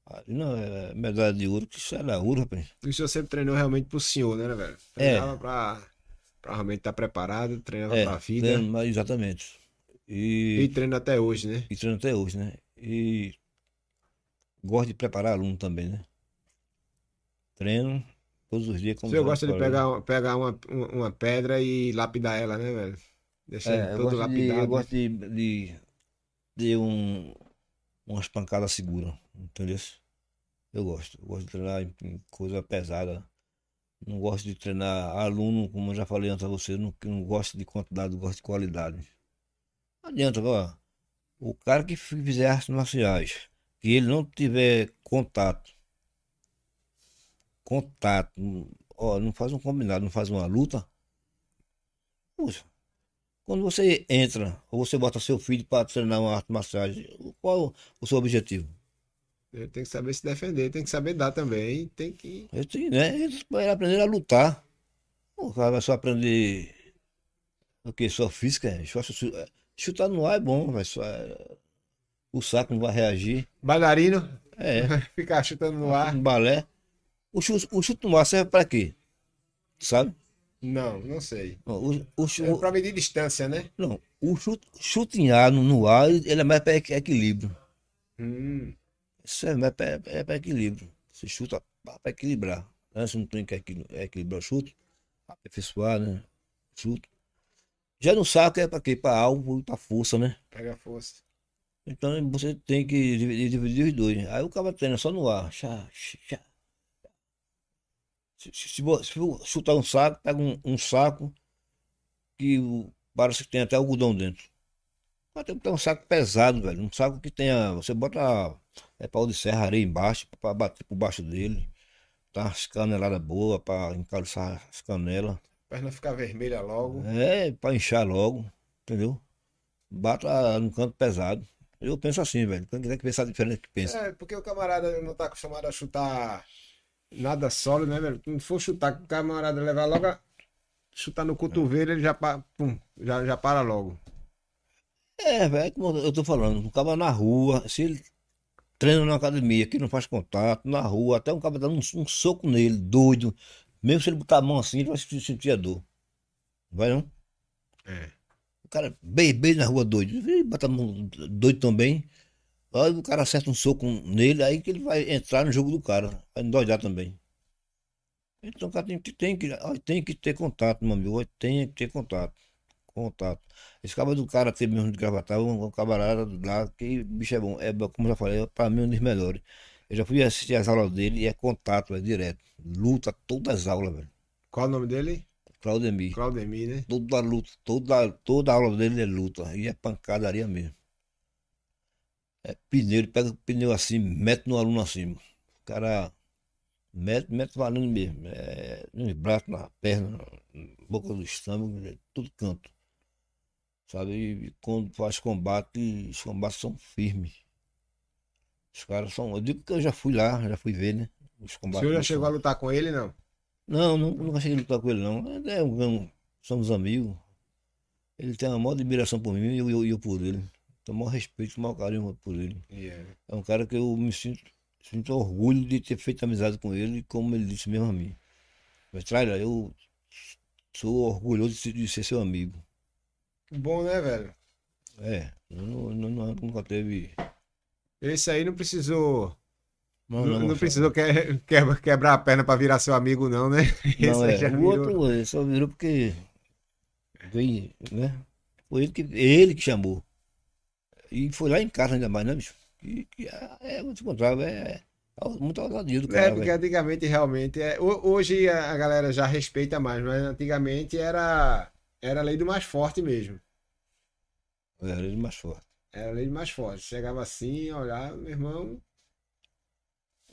Ali não, é medalha de ouro, que isso era ouro, rapaz. E o senhor sempre treinou realmente pro senhor, né, velho? É. Treinava pra, pra realmente estar preparado, treinava É, pra vida. treino, exatamente. E E, treina até hoje, né? e treino até hoje, né? E gosto de preparar aluno também, né? Treino todos os dias. Como já gosta de pegar, pegar uma, uma pedra e lapidar ela, né, velho? Deixar É, eu gosto de, lapidado. eu gosto de, de, de um, umas pancadas seguras, entendeu? Eu gosto. Eu gosto de treinar em, coisa pesada. Não gosto de treinar aluno, como eu já falei antes a você, não, não gosto de quantidade, gosto de qualidade. Não adianta, ó. O cara que fizer artes marciais, que ele não tiver contato, contato, ó, não faz um combinado, não faz uma luta, Poxa, quando você entra, ou você bota seu filho para treinar uma arte marcial, qual o seu objetivo? Ele tem que saber se defender, tem que saber dar também. Tem que. Ele tem, né? Eles vai aprender a lutar. O cara vai só aprender o que? Só física? é, Só chutar no ar é bom, mas só, o saco não vai reagir. Bailarino, É, ficar chutando no ar. um balé. O chute, o chute no ar serve para quê? Sabe? Não, não sei. O, o, É pra medir distância, né? não, o chute, chute em ar no, ar, ele é mais para equilíbrio. Hum. Isso é, mais pra- é para equilíbrio. Você chuta para equilibrar. Né? Você não tem que equil- equilibrar o chute, aperfeiçoar, né? Chute. Já no saco é para quê? Para alvo e para força, né? Pega força. Então você tem que dividir, dividir os dois. Aí o cara treina só no ar. Chá, chá. Se, se, se se for chutar um saco, pega um, um saco que parece que tem até algodão dentro. Mas tem que ter um saco pesado, velho. Um saco que tenha. Você bota é, pau de serra, areia embaixo, para bater por baixo dele. Tá umas caneladas boas para encalçar as canelas. Perna ficar vermelha logo. É, para inchar logo, entendeu? Bata no canto pesado. Eu penso assim, velho. Quem quiser que pensar diferente que pensa. É, porque o camarada não tá acostumado a chutar nada sólido, né, velho? Se for chutar, o camarada levar logo a, chutar no cotovelo, ele já, pa- pum, já, já para logo. É, velho, como eu tô falando, um cara na rua, se ele treina na academia, que não faz contato, na rua, até um cara dando um, um soco nele, doido, mesmo se ele botar a mão assim, ele vai se- sentir a dor. Vai não? É. O cara bem na rua doido, Ih, bota a mão doido também, aí o cara acerta um soco nele, aí que ele vai entrar no jogo do cara, vai endoidar também. Então o cara tem, que- tem, que, tem que ter contato, meu amigo, tem que ter contato. Contato. Esse cara do cara que mesmo de gravatar, um, um camarada lá, que bicho é bom, é, como eu já falei, é pra mim um dos melhores. Eu já fui assistir as aulas dele e é contato, é direto. Luta todas as aulas, velho. Qual o nome dele? Claudemir. Claudemir, né? Toda luta, toda, toda aula dele é luta. E é pancadaria mesmo. É pneu, ele pega o pneu assim, mete no aluno assim. O cara mete, mete valendo mesmo. É, nos braços, na perna, na boca do estômago, é tudo canto. Sabe? E quando faz combate, os combates são firmes. Os caras são. Eu digo que eu já fui lá, já fui ver, né? Os O combates. senhor já não chegou a lutar com ele, não? não, não, nunca cheguei a lutar com ele, não. É, um- somos amigos. Ele tem uma maior admiração por mim e eu, eu, eu por ele. Tenho o maior respeito, o maior carinho por ele. Yeah. É um cara que eu me sinto, sinto orgulho de ter feito amizade com ele, como ele disse mesmo a mim. Mas, Traila, eu sou orgulhoso de ser, de ser seu amigo. Bom, né, velho? É, não, não, não- nunca teve. Esse aí não precisou. Não, Não, não, precisou que, que- quebrar a perna pra virar seu amigo, não, né? Não, é. O outro ele só virou porque veio, né? Foi ele que, ele que chamou. E foi lá em casa ainda mais, né, bicho? E, que é, é, vou te contar, é, é muito ousadia do É, cara, porque velho. antigamente realmente. É, ho- hoje a a galera já respeita mais, mas antigamente era, era a lei do mais forte mesmo. Era ele mais forte. Era a lei do mais forte. Chegava assim, olhava, meu irmão.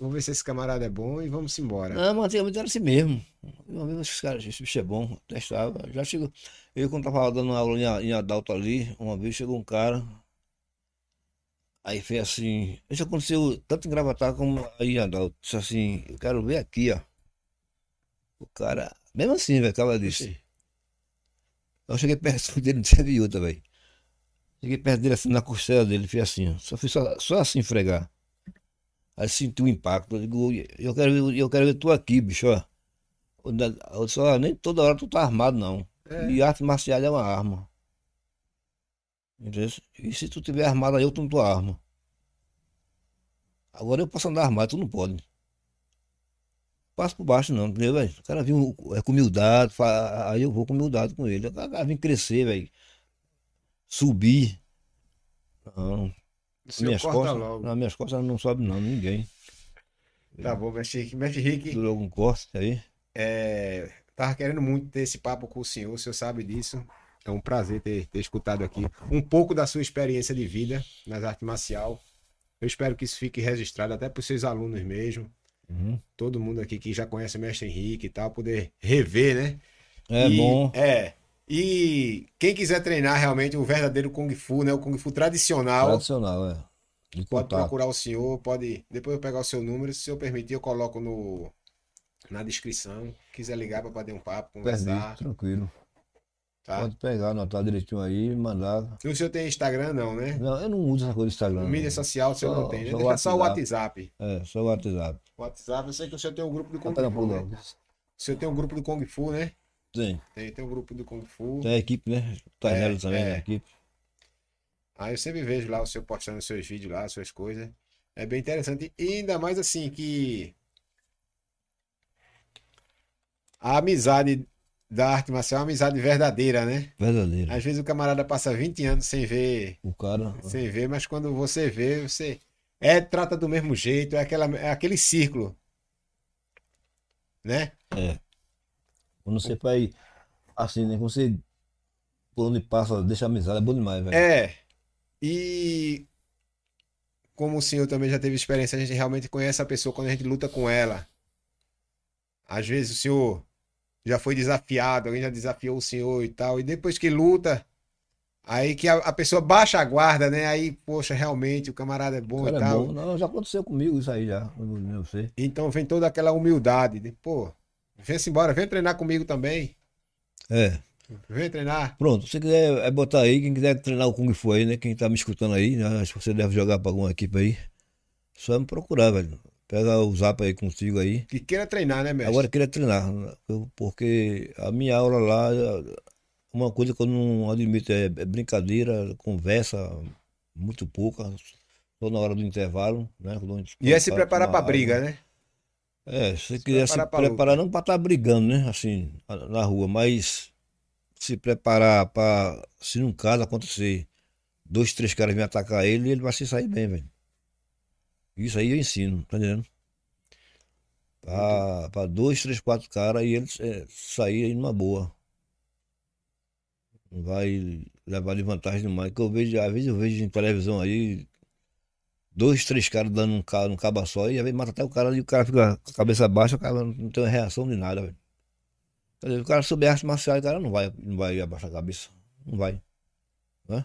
Vamos ver se esse camarada é bom e vamos embora. Não, mas antigamente era assim mesmo. Meu amigo, esses caras, esse bicho é bom, testava. Já chegou. Eu, quando tava dando aula em, em Adalto ali, uma vez chegou um cara. Aí fez assim. Isso aconteceu tanto em Gravatar como aí em Adalto. Disse assim: Eu quero ver aqui, ó. O cara. Mesmo assim, velho, acaba disse. Eu cheguei perto dele, não teve outra, velho. Cheguei perto dele assim, na costela dele, fez assim, ó. Só fiz só, só assim fregar. Aí senti o impacto. Eu digo, eu quero ver, eu quero ver tu aqui, bicho, ó. Eu da- eu só, nem toda hora tu tá armado, não. É. E arte marcial é uma arma. Entendeu? E se tu tiver armado aí, eu não tua arma. Agora eu posso andar armado, tu não pode. Passo por baixo não, entendeu, velho? O cara viu é, com humildade, aí eu vou com humildade com ele. O cara vem crescer, velho. Subir. Não. Minhas corta costas, logo. nas minhas costas não sobe não, ninguém. Tá bom, mestre Rick. Mestre Rick, Deu algum corte aí? é, tava querendo muito ter esse papo com o senhor, o senhor sabe disso. É um prazer ter, ter escutado aqui um pouco da sua experiência de vida nas artes marcial. Eu espero que isso fique registrado até para os seus alunos mesmo. Uhum. Todo mundo aqui que já conhece o mestre Henrique e tal, poder rever, né? É E- bom. É. E quem quiser treinar realmente o verdadeiro Kung Fu, né? O Kung Fu tradicional, Tradicional, é. De pode contato. procurar o senhor, pode. Depois eu pegar o seu número, se eu permitir, eu coloco no na descrição. Quiser ligar para bater um papo, conversar, tranquilo. tá? Pode pegar, anotar direitinho aí mandar. E o senhor tem Instagram, não, né? Não, eu não uso essa coisa do Instagram. Mídia não. social o senhor Só- não tem, né? só Deixa só o WhatsApp. É, só o WhatsApp. WhatsApp, eu sei que o senhor tem um grupo do Kung Pega Fu, né? O senhor tem um grupo do Kung Fu, né? Tem. Tem, tem um grupo do Kung Fu. Tem a equipe, né? Tá É, também, é. a equipe. Aí eu sempre vejo lá o senhor postando seus vídeos lá, suas coisas. É bem interessante. E ainda mais assim que a amizade da arte marcial é uma amizade verdadeira, né? Verdadeiro. Às vezes o camarada passa 20 anos sem ver, O cara. sem ver, mas quando você vê, você é trata do mesmo jeito, é aquela é aquele círculo, né? É. Quando você vai. Assim, né? Quando você. Por onde passa, deixa amizade, é bom demais, velho. É. E como o senhor também já teve experiência, a gente realmente conhece a pessoa quando a gente luta com ela. Às vezes o senhor já foi desafiado, alguém já desafiou o senhor e tal, e depois que luta, aí que a, a pessoa baixa a guarda, né? Aí, poxa, realmente o camarada é O bom e é tal. bom. Não, já aconteceu comigo isso aí já. Eu não sei. Então vem toda aquela humildade, de, pô, vem-se embora, vem treinar comigo também. É. Vem treinar. Pronto, se quiser é botar aí, quem quiser treinar o Kung Fu aí, né? Quem tá me escutando aí, né? Acho que você deve jogar pra alguma equipe aí. Só me procurar, velho. Pega o zap aí contigo aí. Que queira treinar, né, mestre? Agora eu queria treinar, porque a minha aula lá, uma coisa que eu não admito é, é brincadeira, conversa muito pouca, só na hora do intervalo, né? E é se para preparar pra briga, água. né? É, se você quiser se preparar pra preparar não para estar brigando, né? Assim, na- rua, mas se preparar para, se num caso acontecer, dois, três caras me atacar ele, ele vai se sair bem, velho. Isso aí eu ensino, tá entendendo? Pra, pra dois, três, quatro caras e eles é, sair aí numa boa. Não vai levar de vantagem demais. Que eu vejo, às vezes eu vejo em televisão aí, dois, três caras dando um cara, um caba só, e às vezes mata até o cara e o cara fica com a cabeça baixa, o cara não tem reação de nada, velho. Quer dizer, o cara souber arte marcial, o cara não vai, não vai abaixar a cabeça. Não vai. Né?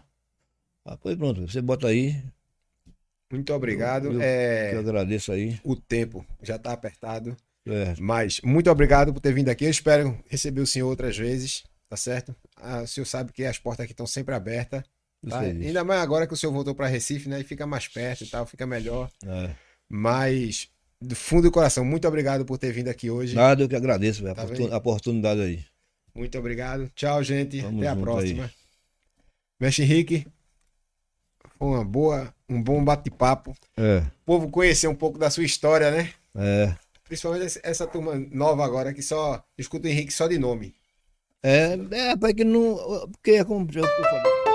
Ah, pois pronto, você bota aí, Muito obrigado. Eu- eu- É, eu agradeço aí. O tempo já tá apertado. É, Mas muito obrigado por ter vindo aqui. Eu espero receber o senhor outras vezes, tá certo? Ah, o senhor sabe que as portas aqui estão sempre abertas. Tá? aí. Ainda mais agora que o senhor voltou para Recife, né? E fica mais perto e tal, fica melhor. É. Mas, do fundo do coração, muito obrigado por ter vindo aqui hoje. Nada, eu que agradeço, Tá a oportunidade aí. Muito obrigado. Tchau, gente. Até a próxima. Mestre Henrique, foi uma boa, um bom bate-papo. É, O povo conhecer um pouco da sua história, né? é. Principalmente essa turma nova agora que só escuta o Henrique só de nome. É, é, rapaz, que não. Porque é como eu falei.